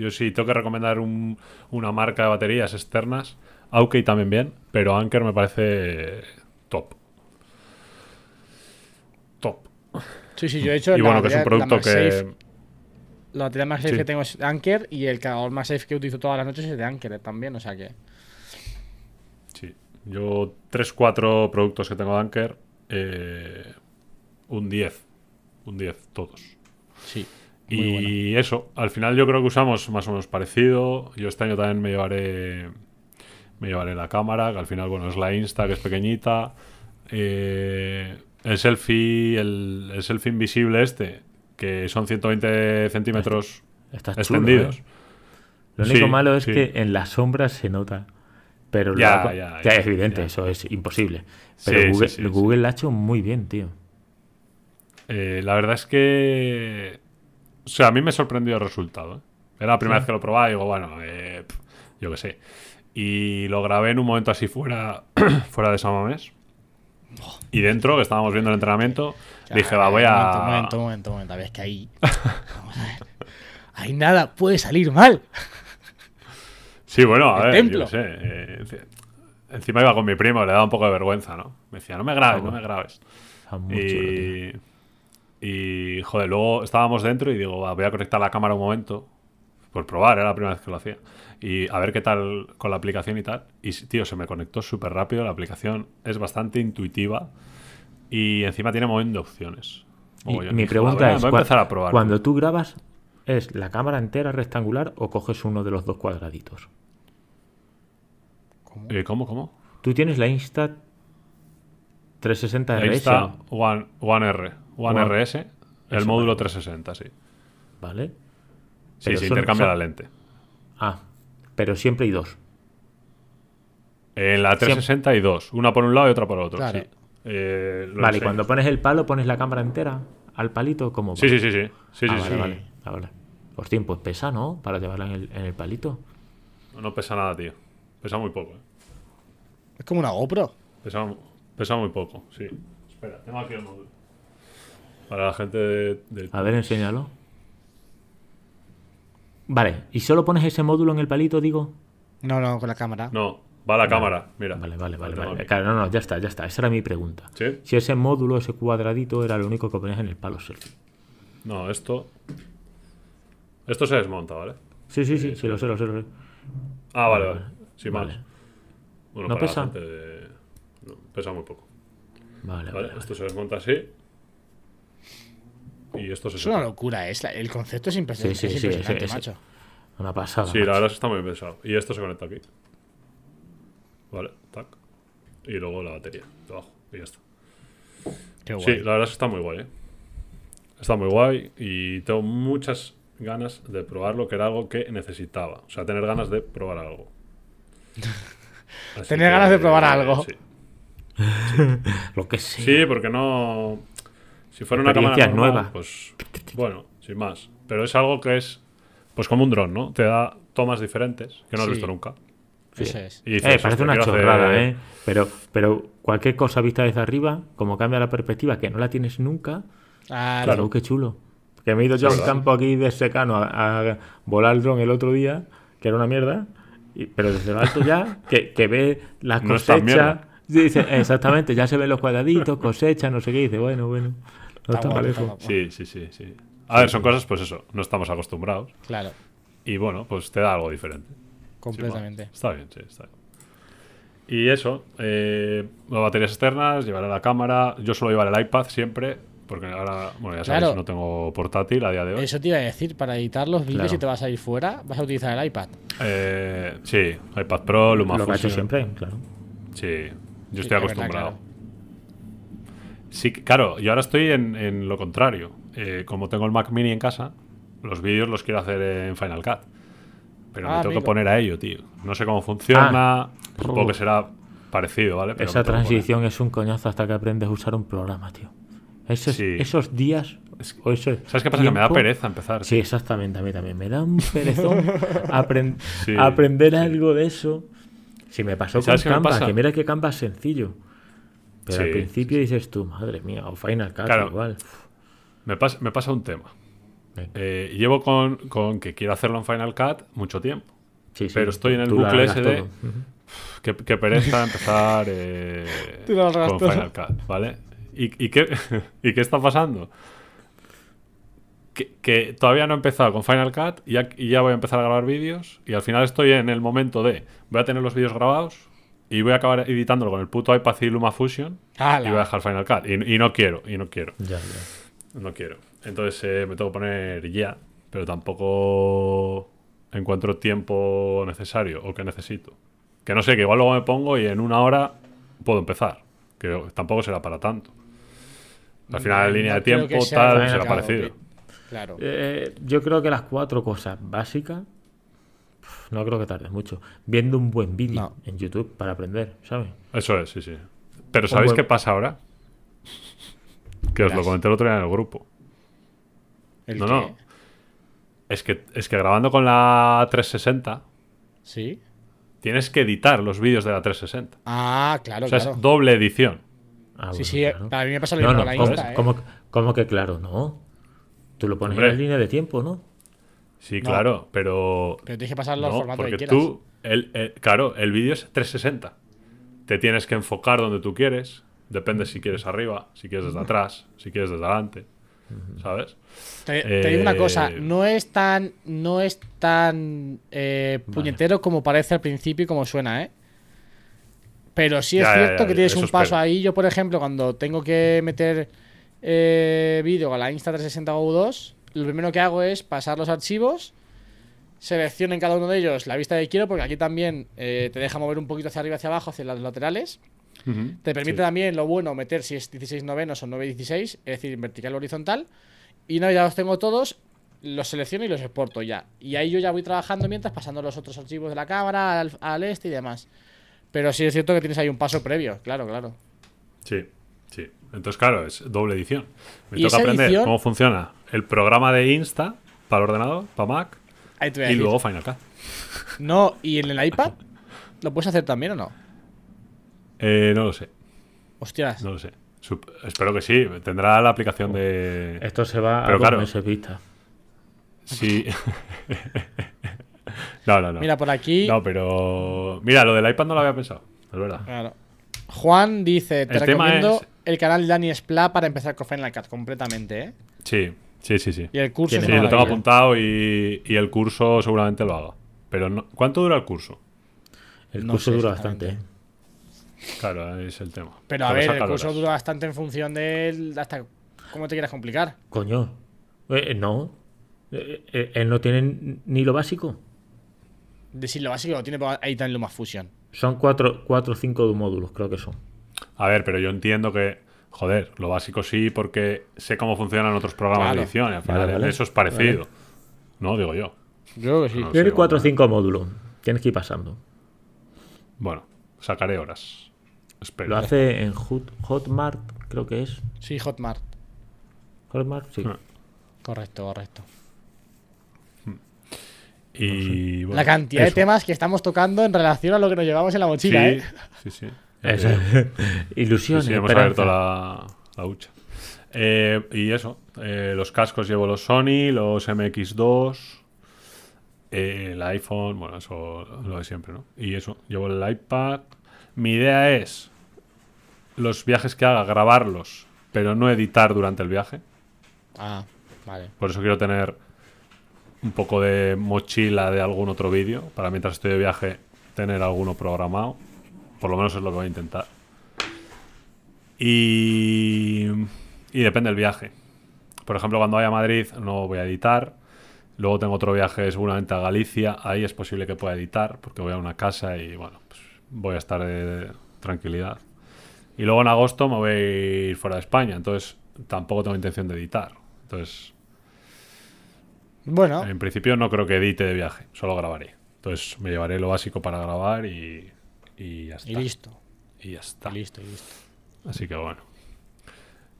Yo sí, tengo que recomendar un- una marca de baterías externas. Aukey también bien, pero Anker me parece top. Top. Sí, sí, yo he hecho Y bueno, que es un la producto que. La batería MagSafe Sí. que tengo es Anker y el cargador MagSafe que utilizo todas las noches es de Anker también, o sea que. Sí. Yo, 3-4 productos que tengo de Anker. eh, un 10. Un 10, todos. Sí. Y eso, al final yo creo que usamos más o menos parecido. Yo este año también me llevaré me llevaré la cámara, que al final, bueno, es la Insta, que es pequeñita. Eh, el selfie, el, el selfie invisible este, que son 120 centímetros Está chulo, extendidos. ¿eh? Lo único Sí, malo es sí. que en las sombras se nota. Pero Ya, la- ya, es evidente, ya. eso es imposible. Pero sí, Google, Google lo ha hecho muy bien, tío. Eh, la verdad es que. O sea, a mí me sorprendió el resultado. ¿eh? Era la primera vez que lo probaba y digo, bueno, eh, yo qué sé. Y lo grabé en un momento así fuera, [clears throat] fuera de San Mamés. Y dentro, que estábamos viendo el entrenamiento, Ya, dije, va, voy a. un momento, un momento, un momento. A ver, es que ahí. [laughs] Vamos a ver. Ahí nada puede salir mal. Sí, bueno, a El ver, templo. yo sé. eh, enci- encima iba con mi primo, le daba un poco de vergüenza, ¿no? Me decía, no me grabes, no me grabes. Y, y, joder, luego estábamos dentro y digo, va, voy a conectar la cámara un momento. Por probar, era la primera vez que lo hacía. Y a ver qué tal con la aplicación y tal. Y, tío, se me conectó súper rápido. La aplicación es bastante intuitiva. Y encima tiene un montón de opciones. Mi Dije, pregunta "Va, es, voy a cua- empezar a probar. cuando tú grabas, ¿es la cámara entera rectangular o coges uno de los dos cuadraditos? Eh, ¿Cómo, cómo? Tú tienes la Insta 360 La RS, Insta. One, One R. One, One- RS. El Eso, módulo vale. 360, sí. ¿vale? Sí, Pero se son- intercambia son- la lente. Ah, pero siempre hay dos. En la 360 hay dos. Una por un lado y otra por otro. Claro. sí. Eh, Vale, y cuando pones el palo, pones la cámara entera al palito, ¿cómo va? Sí, sí, sí, sí. Sí, Ah, sí, vale, sí. vale, ah, vale. Hostia, pues pesa, ¿no? Para llevarla en el, en el palito. No, no pesa nada, tío. Pesa muy poco, eh. Es como una GoPro. Pesa, pesa muy poco, sí. Espera, tengo aquí el módulo. Para la gente de... de- A ver, enséñalo. Vale, ¿y solo pones ese módulo en el palito, digo? No, no, con la cámara. No, va a la cámara, mira. Vale, vale, vale. Vale. Claro, no, no, ya está, ya está. Esa era mi pregunta. ¿Sí? Si ese módulo, ese cuadradito, era lo único que ponías en el palo selfie. No, esto... Esto se desmonta, ¿vale? Sí, sí, sí, sí, lo sé, lo sé, lo sé. Ah, vale, Vale, vale. Sin vale. más. Bueno, ¿No para pesa? la gente de- no, pesa muy poco. Vale, Vale, vale. esto se desmonta así. Y esto se Es una locura, es la- el concepto es impresionante, Sí, sí, es sí, impresionante, ese- macho. Una pasada. Sí, la verdad es que está muy pesado. Y esto se conecta aquí. Vale, tac. Y luego la batería debajo. Y ya está. Qué guay. Sí, la verdad es que está muy guay. ¿eh? Está muy guay y tengo muchas ganas de probarlo, que era algo que necesitaba. O sea, tener ganas de probar algo. [laughs] Tener ganas de probar eh, algo. Sí. [laughs] Lo que sea. Sí, porque no. Si fuera una cámara normal, nueva. pues bueno, sin más. Pero es algo que es, pues como un dron, ¿no? Te da tomas diferentes que no has Sí. visto nunca. Eso es. Y dices, Eh, parece "Hostia, una hacer- chorrada, ¿eh? Pero, pero cualquier cosa vista desde arriba, como cambia la perspectiva, que no la tienes nunca, Ah, claro, qué chulo. Que me he ido yo a un campo aquí de secano a, a volar el dron el otro día, que era una mierda, y- pero desde lo alto ya, que, que ve las No cosechas. Sí, dice, exactamente, ya se ven los cuadraditos, cosechas, no sé qué, y dice, bueno, bueno. No Está mal eso. Sí, sí, sí, sí. A ver, son cosas, pues eso, no estamos acostumbrados. Claro, Y bueno, pues te da algo diferente. completamente. Sí, está bien, sí, está bien. Y eso, eh, las baterías externas, llevaré la cámara. Yo suelo llevar el iPad siempre, Porque ahora, bueno, ya sabes, Claro. no tengo portátil a día de hoy. Eso te iba a decir, para editar los vídeos Claro. si te vas a ir fuera, vas a utilizar el iPad. Eh, sí, iPad Pro, Lo que ha hecho LumaFusion. siempre, claro. Sí, yo estoy verdad, acostumbrado. claro. Sí, claro, yo ahora estoy en, en lo contrario. Eh, como tengo el Mac Mini en casa, los vídeos los quiero hacer en Final Cut. Pero Ah, me tengo amigo. que poner a ello, tío. No sé cómo funciona. Supongo Oh. que será parecido, ¿vale? Pero Esa tengo transición es un coñazo hasta que aprendes a usar un programa, tío. Esos, Sí. esos días. o esos ¿Sabes qué pasa? Que me da pereza empezar. Sí, exactamente, a mí también. Me da un perezón [laughs] Sí, aprender sí. algo de eso. Si me pasó con ¿Sabes qué me Canva, que mira que Canva es sencillo. Pero al principio sí, dices tú, madre mía, o Final Cut Claro. igual. Me, pasa, me pasa un tema. Eh, llevo con, con que quiero hacerlo en Final Cut mucho tiempo. Sí, sí, pero estoy en el bucle ese de- qué pereza empezar eh, [laughs] con todo. Final Cut, ¿vale? ¿Y, y qué, [laughs] ¿Y qué está pasando? Que, que todavía no he empezado con Final Cut y ya, y ya voy a empezar a grabar vídeos y al final estoy en el momento de voy a tener los vídeos grabados y voy a acabar editándolo con el puto iPad y LumaFusion ¡Hala! y voy a dejar Final Cut y, y no quiero, y no quiero. Ya, ya. No quiero. Entonces eh, me tengo que poner ya, pero tampoco encuentro tiempo necesario o que necesito. Que no sé, que igual luego me pongo y en una hora puedo empezar. Que tampoco será para tanto. Al final, en No línea de tiempo, tal, será parecido. que- Claro. Eh, yo creo que las cuatro cosas básicas no creo que tarde mucho. Viendo un buen vídeo No. en YouTube para aprender, ¿sabes? Eso es, sí, sí. Pero ¿sabéis buen- qué pasa ahora? Que os lo comenté el otro día en el grupo. ¿El No, qué? no. Es que, es que grabando con la 360 Sí. tienes que editar los vídeos de la 360. Ah, claro, O sea, claro. es doble edición. Ah, Sí, bueno, sí, claro. para mí me pasa lo No, mismo no, con la ¿cómo, Insta, ¿eh? cómo- cómo que claro? No. Tú lo pones Hombre. en la línea de tiempo, ¿no? Sí, No. claro, pero Pero tienes que pasar los No, formatos porque que quieras. tú, el, el- claro, el vídeo es 360. Te tienes que enfocar donde tú quieres. Depende si quieres arriba, si quieres desde atrás, si quieres desde adelante. ¿Sabes? Te, te digo una Eh, cosa, no es tan, no es tan eh, puñetero como parece al principio y como suena, ¿eh? Pero sí es Ya, cierto ya, que tienes un paso ahí. Yo, por ejemplo, cuando tengo que meter eh, vídeo a la Insta360 o 2 lo primero que hago es pasar los archivos, selecciono en cada uno de ellos la vista que quiero, porque aquí también eh, te deja mover un poquito hacia arriba y hacia abajo, hacia los laterales. Te permite Sí. también lo bueno meter si es 16 novenos o 9 16, es decir, en vertical o horizontal. Y vez ya los tengo todos, los selecciono y los exporto ya. Y ahí yo ya voy trabajando mientras pasando los otros archivos de la cámara al, al este y demás. Pero sí es cierto que tienes ahí un paso previo, claro, claro. Sí, sí. Entonces, claro, es doble edición. Me ¿Y toca aprender edición? cómo funciona el programa de Insta para el ordenador, para Mac, Ahí te voy a y decir. luego Final Cut. No, ¿y en el iPad? ¿Lo puedes hacer también o no? Eh, no lo sé, Hostias. no lo sé. Sup- espero que sí. Tendrá la aplicación de. Esto se va Pero a claro. meses vista. Sí. [laughs] no, no, no. Mira, por aquí. No, pero. Mira, lo del iPad no lo había pensado. Es verdad. Claro. Juan dice: Te El tema es- el canal Dani Spla para empezar con Final Cut completamente, ¿eh? Sí, sí, sí, sí. Y el curso Sí, lo tengo apuntado y, y el curso seguramente lo haga. Pero no- ¿cuánto dura el curso? El No curso sé dura bastante. ¿eh? Claro, es el tema. Pero a ver, el curso horas. dura bastante en función de él, hasta cómo te quieras complicar. Coño. Eh, no. Eh, eh, él no tiene ni lo básico. Decir lo básico lo tiene pero ahí también lo más fusión. Son cuatro, cuatro o cinco módulos, creo que son. A ver, pero yo entiendo que, joder, lo básico sí, porque sé cómo funcionan otros programas Claro. de edición y al final Vale, vale. eso es parecido. No, digo yo. Yo creo que sí. No. Tiene sé, cuatro o bueno. cinco módulos. Tienes que ir pasando. Bueno, sacaré horas. Espero. Lo hace en Hot- Hotmart, creo que es. Sí, Hotmart. Hotmart, sí. Ah. Correcto, correcto. Y bueno, la cantidad de temas que estamos tocando en relación a lo que nos llevamos en la Sí, mochila, ¿eh? sí, sí. Eso. Eh, [laughs] Ilusiones. Sí, sí, hemos esperanza. abierto la, la hucha. Eh, y eso, eh, los cascos llevo los Sony, los MX2, eh, el iPhone, bueno, eso lo de siempre, ¿no? Y eso, llevo el iPad. Mi idea es los viajes que haga, grabarlos, pero no editar durante el viaje. Ah, vale. Por eso quiero tener un poco de mochila de algún otro vídeo, para mientras estoy de viaje tener alguno programado. Por lo menos es lo que voy a intentar. Y, Y depende del viaje. Por ejemplo, cuando vaya a Madrid no voy a editar. Luego tengo otro viaje seguramente a Galicia. Ahí es posible que pueda editar porque voy a una casa y bueno, pues voy a estar de tranquilidad. Y luego en agosto me voy a ir fuera de España. Entonces tampoco tengo intención de editar. Entonces, Bueno, en principio no creo que edite de viaje. Solo grabaré. Entonces me llevaré lo básico para grabar y, y ya está. y listo. Y ya está. Y listo, y listo. Así que bueno.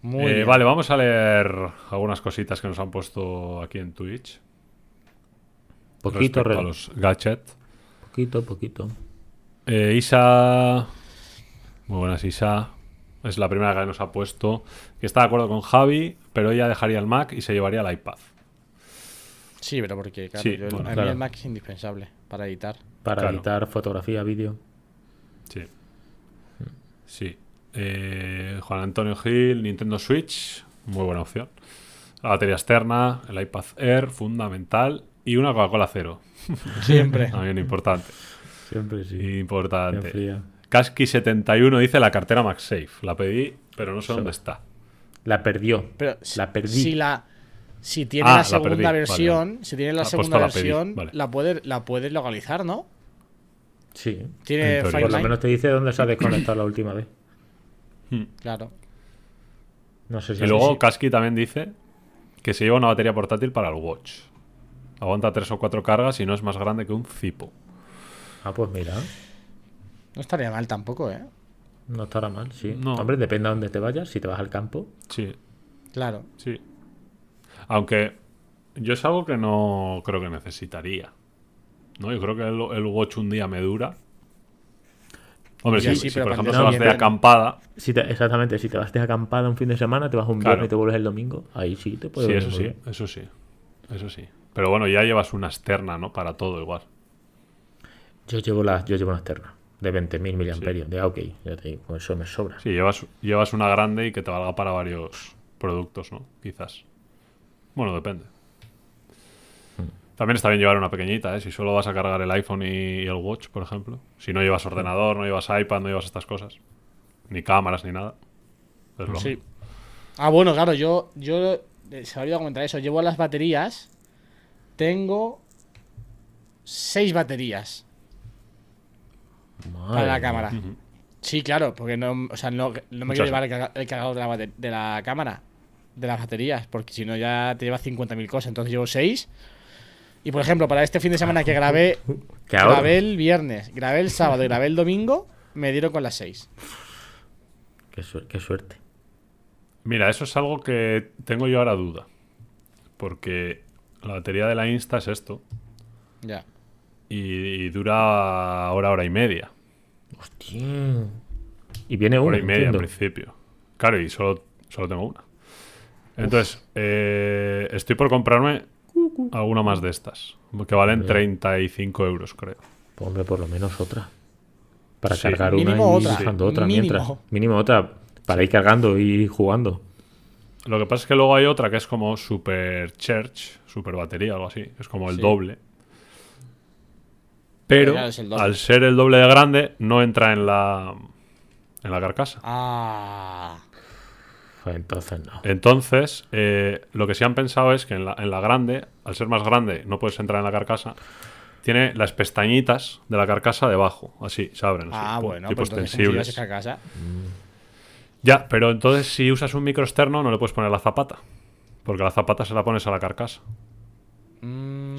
Muy Eh, bien. vale, vamos a leer algunas cositas que nos han puesto aquí en Twitch. Poquito, respecto a los gadgets. poquito, poquito. Eh, Isa. Muy buenas, Isa. Es la primera que nos ha puesto. Que está de acuerdo con Javi, pero ella dejaría el Mac y se llevaría el iPad. Sí, pero porque, claro, Sí, yo- bueno, a mí claro. el Mac es indispensable para editar. Para Claro. editar fotografía, vídeo. Sí. Sí. Eh, Juan Antonio Gil, Nintendo Switch. Muy buena opción. La batería externa, el iPad Air, fundamental. Y una Coca-Cola cero. [laughs] Siempre. [laughs] También importante. Siempre sí. Importante. fría. Kasky71 dice la cartera MagSafe. La pedí, pero no sé dónde está. La perdió. Pero La perdí. si la si tiene Ah, la segunda versión, vale. si tiene la Ha segunda puesto la pedí, versión, vale. la puedes la puedes localizar, ¿no? Sí. Tiene Por lo menos te dice dónde se ha desconectado la última vez. claro. No sé si Y así luego sí. Kasky también dice que se lleva una batería portátil para el Watch. Aguanta tres o cuatro cargas y no es más grande que un Zipo. Ah, pues mira. No estaría mal tampoco, ¿eh? No estará mal, sí. No. Hombre, depende a dónde te vayas. Si te vas al campo. Sí, Claro. sí. Aunque yo es algo que no creo que necesitaría. ¿No? Yo creo que el, el Watch un día me dura. Hombre, Ya si, sí, si por ejemplo no te vas de acampada, Si te- exactamente, si te vas de acampada un fin de semana, te vas un Claro. viernes y te vuelves el domingo, ahí sí te puede sí, eso sí, eso sí, eso sí. Pero bueno, ya llevas una externa, ¿no? Para todo igual. Yo llevo la, yo llevo una externa de 20.000 miliamperios, de OK, ya te digo, eso me sobra. Sí, llevas, llevas una grande y que te valga para varios productos, ¿no? Quizás. Bueno, depende. También está bien llevar una pequeñita, ¿eh? Si solo vas a cargar el iPhone y el Watch, por ejemplo. Si no llevas ordenador, no llevas iPad, no llevas estas cosas. Ni cámaras, ni nada. Es lo Sí. Ah, bueno, claro, yo yo eh, se me olvidó comentar eso. Llevo las baterías. Tengo seis baterías Madre para la cámara. Sí, claro, porque no, o sea, no, no me quiero llevar el, carga- el cargador de la, de la cámara, de las baterías, porque si no ya te llevas 50.000 cosas. Entonces llevo 6. Y por ejemplo, para este fin de semana que grabé, grabé el viernes, grabé el sábado y grabé el domingo, me dieron con las 6. qué, suer- qué suerte. Mira, eso es algo que tengo yo ahora duda. Porque la batería de la Insta es esto. Ya. Y, y dura hora, hora y media. Hostia. Y viene uno, Hora y media entiendo. en principio. Claro, y solo, solo tengo una. Entonces, eh, estoy por comprarme alguna más de estas. Que valen 35 euros, creo. Hombre, por lo menos otra. Para Sí. cargar Mínimo una y otra. usando otra Mínimo. mientras. Mínimo otra. Para ir cargando y jugando. Lo que pasa es que luego hay otra que es como Super Church, Super Batería, algo así. Es como el Sí. doble. Pero doble. al ser el doble de grande, no entra en la, en la carcasa. Ah. Pues entonces no. Entonces, eh, lo que sí han pensado es que en la, en la grande, al ser más grande, no puedes entrar en la carcasa. Tiene las pestañitas de la carcasa debajo, así, se abren. así, Ah, bueno, tipo pues entonces como si extensibles. llevas esa casa. Ya, pero entonces si usas un micro externo no le puedes poner la zapata. Porque la zapata se la pones a la carcasa.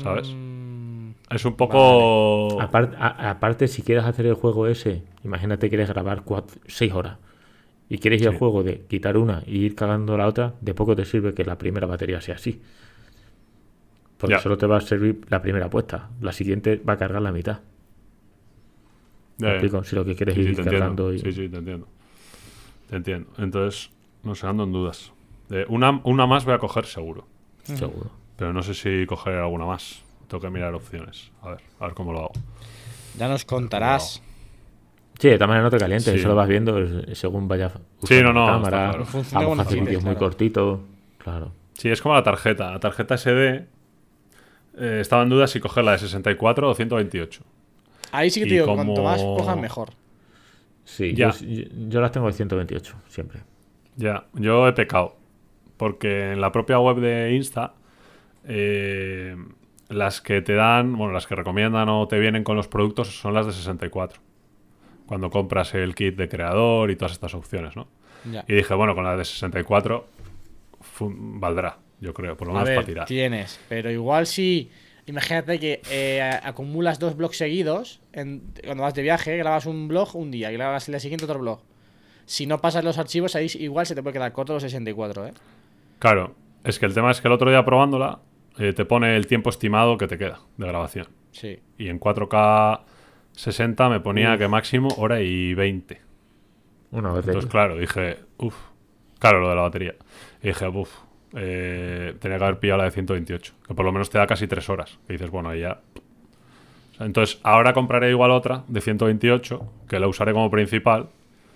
¿Sabes? Mm, Es un poco... A- aparte, si quieres hacer el juego ese, imagínate que quieres grabar 6 horas y quieres ir al Sí. juego de quitar una y ir cagando la otra, de poco te sirve que la primera batería sea así. Porque Ya. solo te va a servir la primera puesta. La siguiente va a cargar la mitad. Ya, ¿Me ya. explico? Si lo que quieres Sí, es sí, ir entiendo. cargando y... Sí, sí, te entiendo. Te entiendo. Entonces, no sé, ando en dudas. Eh, una, una más voy a coger seguro. Seguro. Pero no sé si coger alguna más. Tengo que mirar opciones. A ver, a ver cómo lo hago. ya nos contarás. Sí, de todas maneras no te calientes, Sí. eso lo vas viendo según vaya Sí, usando no, la no, cámara. está claro. Funciona los vídeos muy claro. cortitos. Claro. Sí, es como la tarjeta. La tarjeta SD eh, estaba en duda si cogerla de 64 o 128. Ahí sí que te digo, como- cuanto más cojas, mejor. Sí, Ya. yo las tengo de 128, siempre. Ya, yo he pecado. porque en la propia web de Insta, eh, las que te dan, bueno, las que recomiendan o te vienen con los productos son las de 64. Cuando compras el kit de creador y todas estas opciones, ¿no? Ya. Y dije, bueno, con la de 64 fu- valdrá, yo creo, por lo A menos ver, para tirar. tienes, pero igual si. Imagínate que eh, acumulas dos blogs seguidos. en- cuando vas de viaje, grabas un blog un día y grabas el siguiente otro blog. Si no pasas los archivos, ahí igual se te puede quedar corto los 64, ¿eh? Claro, es que el tema es que el otro día probándola eh, te pone el tiempo estimado que te queda de grabación. Sí. Y en 4K 60 me ponía que máximo hora y 20. Una vez Entonces, claro, dije, uff, claro, lo de la batería. Y dije, uff, tenía que haber pillado la de 128, que por lo menos te da casi 3 horas. Y dices, bueno, ahí ya. O sea, Entonces, ahora compraré igual otra de 128, que la usaré como principal,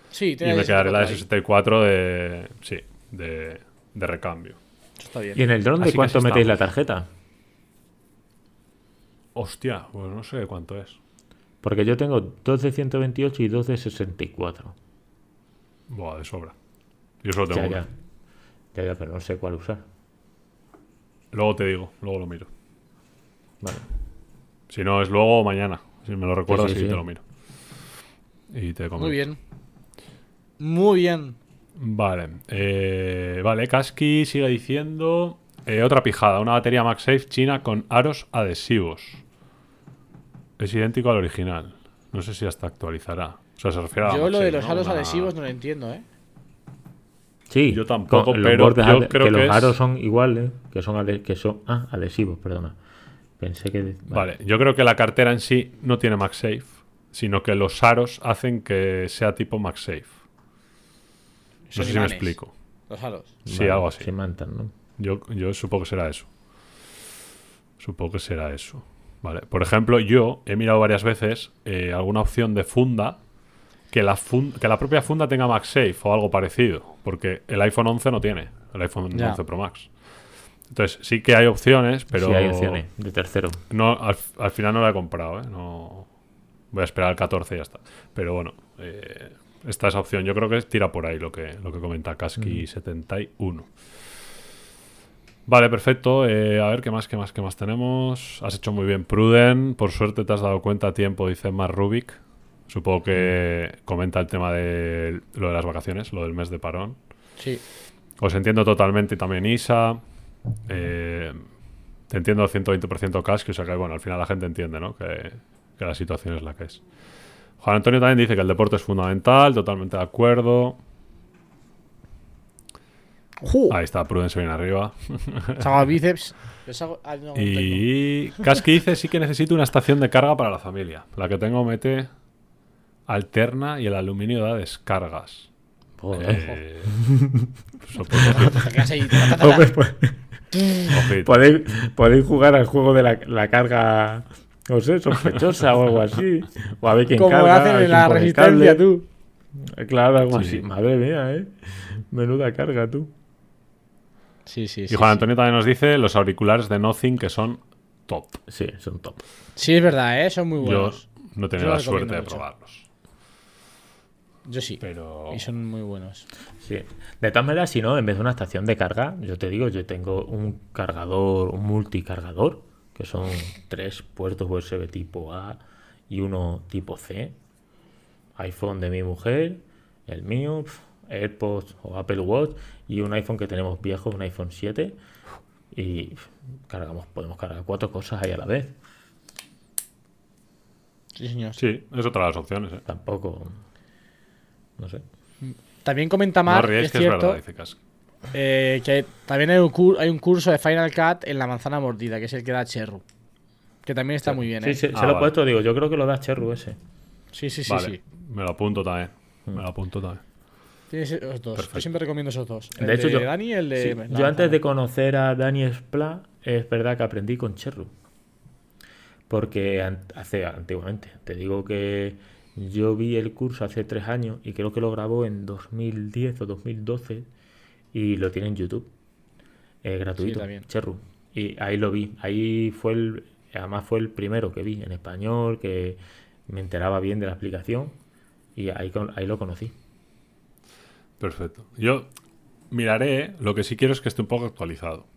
Sí, y me quedaré la de 64 ahí. 64 de. Sí, de, de recambio. Está bien. ¿Y en el dron de cuánto metéis la tarjeta? Hostia, pues no sé cuánto es. Porque yo tengo dos de 128 y dos de 64. Buah, de sobra. Yo solo tengo Ya, una. ya. Ya, ya, pero no sé cuál usar. Luego te digo, luego lo miro. Vale. Si no, es luego o mañana. Si me lo recuerdas, sí, y sí. te lo miro. Y te comento. Muy bien. Muy bien. Vale. eh, vale, Kasky sigue diciendo. eh, otra pijada, una batería MagSafe china con aros adhesivos. Es idéntico al original. No sé si hasta actualizará. O sea, se refiere a. Yo lo de los Una- adhesivos no lo entiendo, ¿eh? Sí, Yo tampoco, con pero yo creo que que los es- aros son iguales, que son ade- que son ah, adhesivos, perdona. Pensé que Vale, yo creo que la cartera en sí no tiene MagSafe, sino que los aros hacen que sea tipo MagSafe. No sé si me explico. Los aros. Sí, Vale, algo así. Se mantan, ¿no? Yo, yo supongo que será eso. Supongo que será eso. Vale. Por ejemplo, yo he mirado varias veces eh, alguna opción de funda que la, fun- que la propia funda tenga MagSafe o algo parecido. Porque el iPhone 11 no tiene. El iPhone Ya. 11 Pro Max. Entonces, sí que hay opciones, pero. Sí hay opciones de tercero. No, al, al final no la he comprado, ¿eh? No, voy a esperar al 14 y ya está. Pero bueno, eh, está esa opción. Yo creo que tira por ahí lo que, lo que comenta Kasky71. Vale, perfecto. Eh, a ver, ¿qué más, qué más, qué más tenemos? Has hecho muy bien Pruden. Por suerte te has dado cuenta a tiempo, dice Mar Rubik. Supongo que comenta el tema de lo de las vacaciones, lo del mes de parón. Sí. Os entiendo totalmente y también Isa. Eh, te entiendo al 120% Casque, o sea que bueno, al final la gente entiende, ¿no? Que, que la situación es la que es. Juan Antonio también dice que el deporte es fundamental, totalmente de acuerdo. Ahí está, Prudence bien arriba. El bíceps. Ah, no. [laughs] Y Casque dice sí que necesito una estación de carga para la familia. La que tengo mete alterna y el aluminio da descargas. Joder. Eh, [laughs] [laughs] pues, ojito. podéis, podéis jugar al juego de la, la carga, no sé, sospechosa o algo así. O a ver quién Como carga. a hacen en la resistencia, tú. Claro, algo Sí. así. Madre mía, ¿eh? Menuda carga, tú. Sí, sí, Y sí. Juan sí. Antonio también nos dice los auriculares de Nothing que son top. Sí, son top. Sí, es verdad, ¿eh? Son muy buenos. Yo no he tenido la suerte de mucho. probarlos. Yo sí. Pero Y son muy buenos. Sí. De todas maneras, si no, en vez de una estación de carga, yo te digo, yo tengo un cargador, un multicargador, que son tres puertos USB tipo A y uno tipo C. iPhone de mi mujer, el mío, pf, AirPods o Apple Watch y un iPhone que tenemos viejo, un iPhone 7. Y cargamos, podemos cargar cuatro cosas ahí a la vez. Sí, señor. sí, es otra de las opciones. ¿eh? Tampoco. No sé. También comenta Mar, es que es cierto, verdad, dice Casque. eh, que también hay un, hay un curso de Final Cut en la manzana mordida, que es el que da Cherru. Que también está muy bien, Sí, ¿eh? sí, se Ah, lo he vale. puesto, digo, yo creo que lo da Cherru ese. Sí, sí, sí. vale, sí. me lo apunto también. Mm. Me lo apunto también. Tienes esos dos. Perfecto. Yo siempre recomiendo esos dos. El De hecho, yo- Dani y el de. Sí, la Yo antes de conocer a Dani Spla, es verdad que aprendí con Cherru. Porque hace antiguamente, te digo que yo vi el curso hace tres años y creo que lo grabó en 2010 o 2012 y lo tiene en YouTube. Es gratuito, también. Cherru. Y ahí lo vi. Ahí fue el, además fue el primero que vi en español, que me enteraba bien de la explicación y ahí, con- ahí lo conocí. Perfecto. Yo miraré. Lo que sí quiero es que esté un poco actualizado.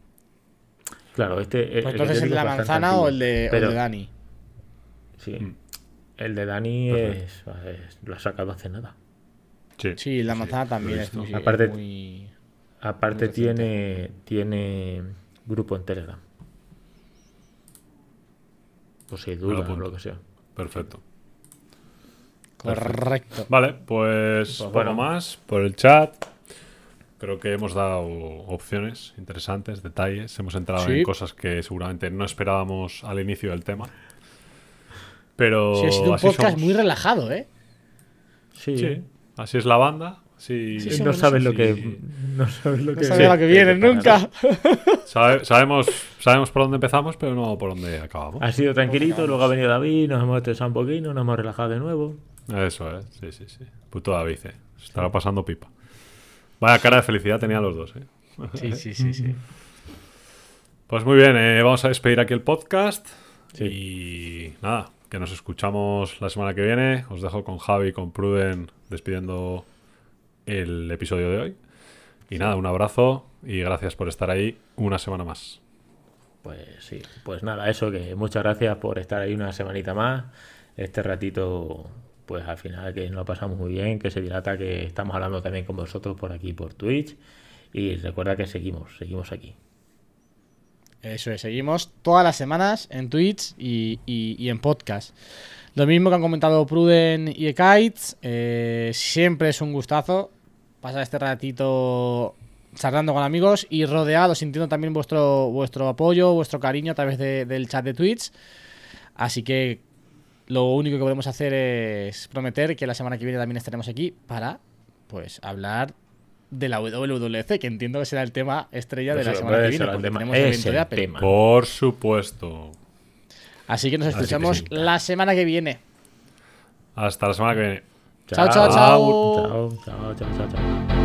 Claro, este. Pues entonces el de la manzana o el de, o el de Dani. Sí. Mm. El de Dani es, es- lo ha sacado hace nada. Sí, Sí, la manzana también es muy, Aparte- es muy- Aparte Muy tiene, tiene grupo en Telegram. Por si dudas o lo que sea. Perfecto. Correcto. Vale, pues, poco bueno. más por el chat. Creo que hemos dado opciones interesantes, detalles. Hemos entrado Sí. en cosas que seguramente no esperábamos al inicio del tema. Pero Sí, ha sido un podcast somos. muy relajado, ¿eh? Sí. Sí, así es la banda. Sí, Sí, no sabes lo que. No sabes lo No que. lo que viene nunca. Sabe- sabemos, sabemos por dónde empezamos, pero no por dónde acabamos. Ha sido tranquilito, luego ha venido David, nos hemos estresado un poquito, nos hemos relajado de nuevo. Eso es, sí, sí, sí. Puto David, eh. Se estará pasando pipa. Vaya cara de felicidad tenían los dos, eh. Sí, sí, sí, sí. Pues muy bien, eh, vamos a despedir aquí el podcast. Sí. Y nada, que nos escuchamos la semana que viene. Os dejo con Javi y con Pruden despidiendo el episodio de hoy. Y nada, un abrazo y gracias por estar ahí una semana más. Pues sí, pues nada, eso que muchas gracias por estar ahí una semanita más. Este ratito, pues al final que nos pasamos muy bien, que se dilata, que estamos hablando también con vosotros por aquí por Twitch. Y recuerda que seguimos, seguimos aquí. Eso es, seguimos todas las semanas en Twitch y, en podcast. Lo mismo que han comentado Pruden y Ekites, eh, siempre es un gustazo pasar este ratito charlando con amigos y rodeados, sintiendo también vuestro, vuestro apoyo, vuestro cariño a través de- del chat de Twitch. Así que lo único que podemos hacer es prometer que la semana que viene también estaremos aquí para pues hablar de la WWDC, que entiendo que será el tema estrella de la semana puede que viene, el porque tema, tenemos es evento de el Apple. tema. Por supuesto. Así que nos escuchamos sí. la semana que viene. Hasta la semana que viene. Chao, chao, chao. Chao, chao, chao, chao, chao.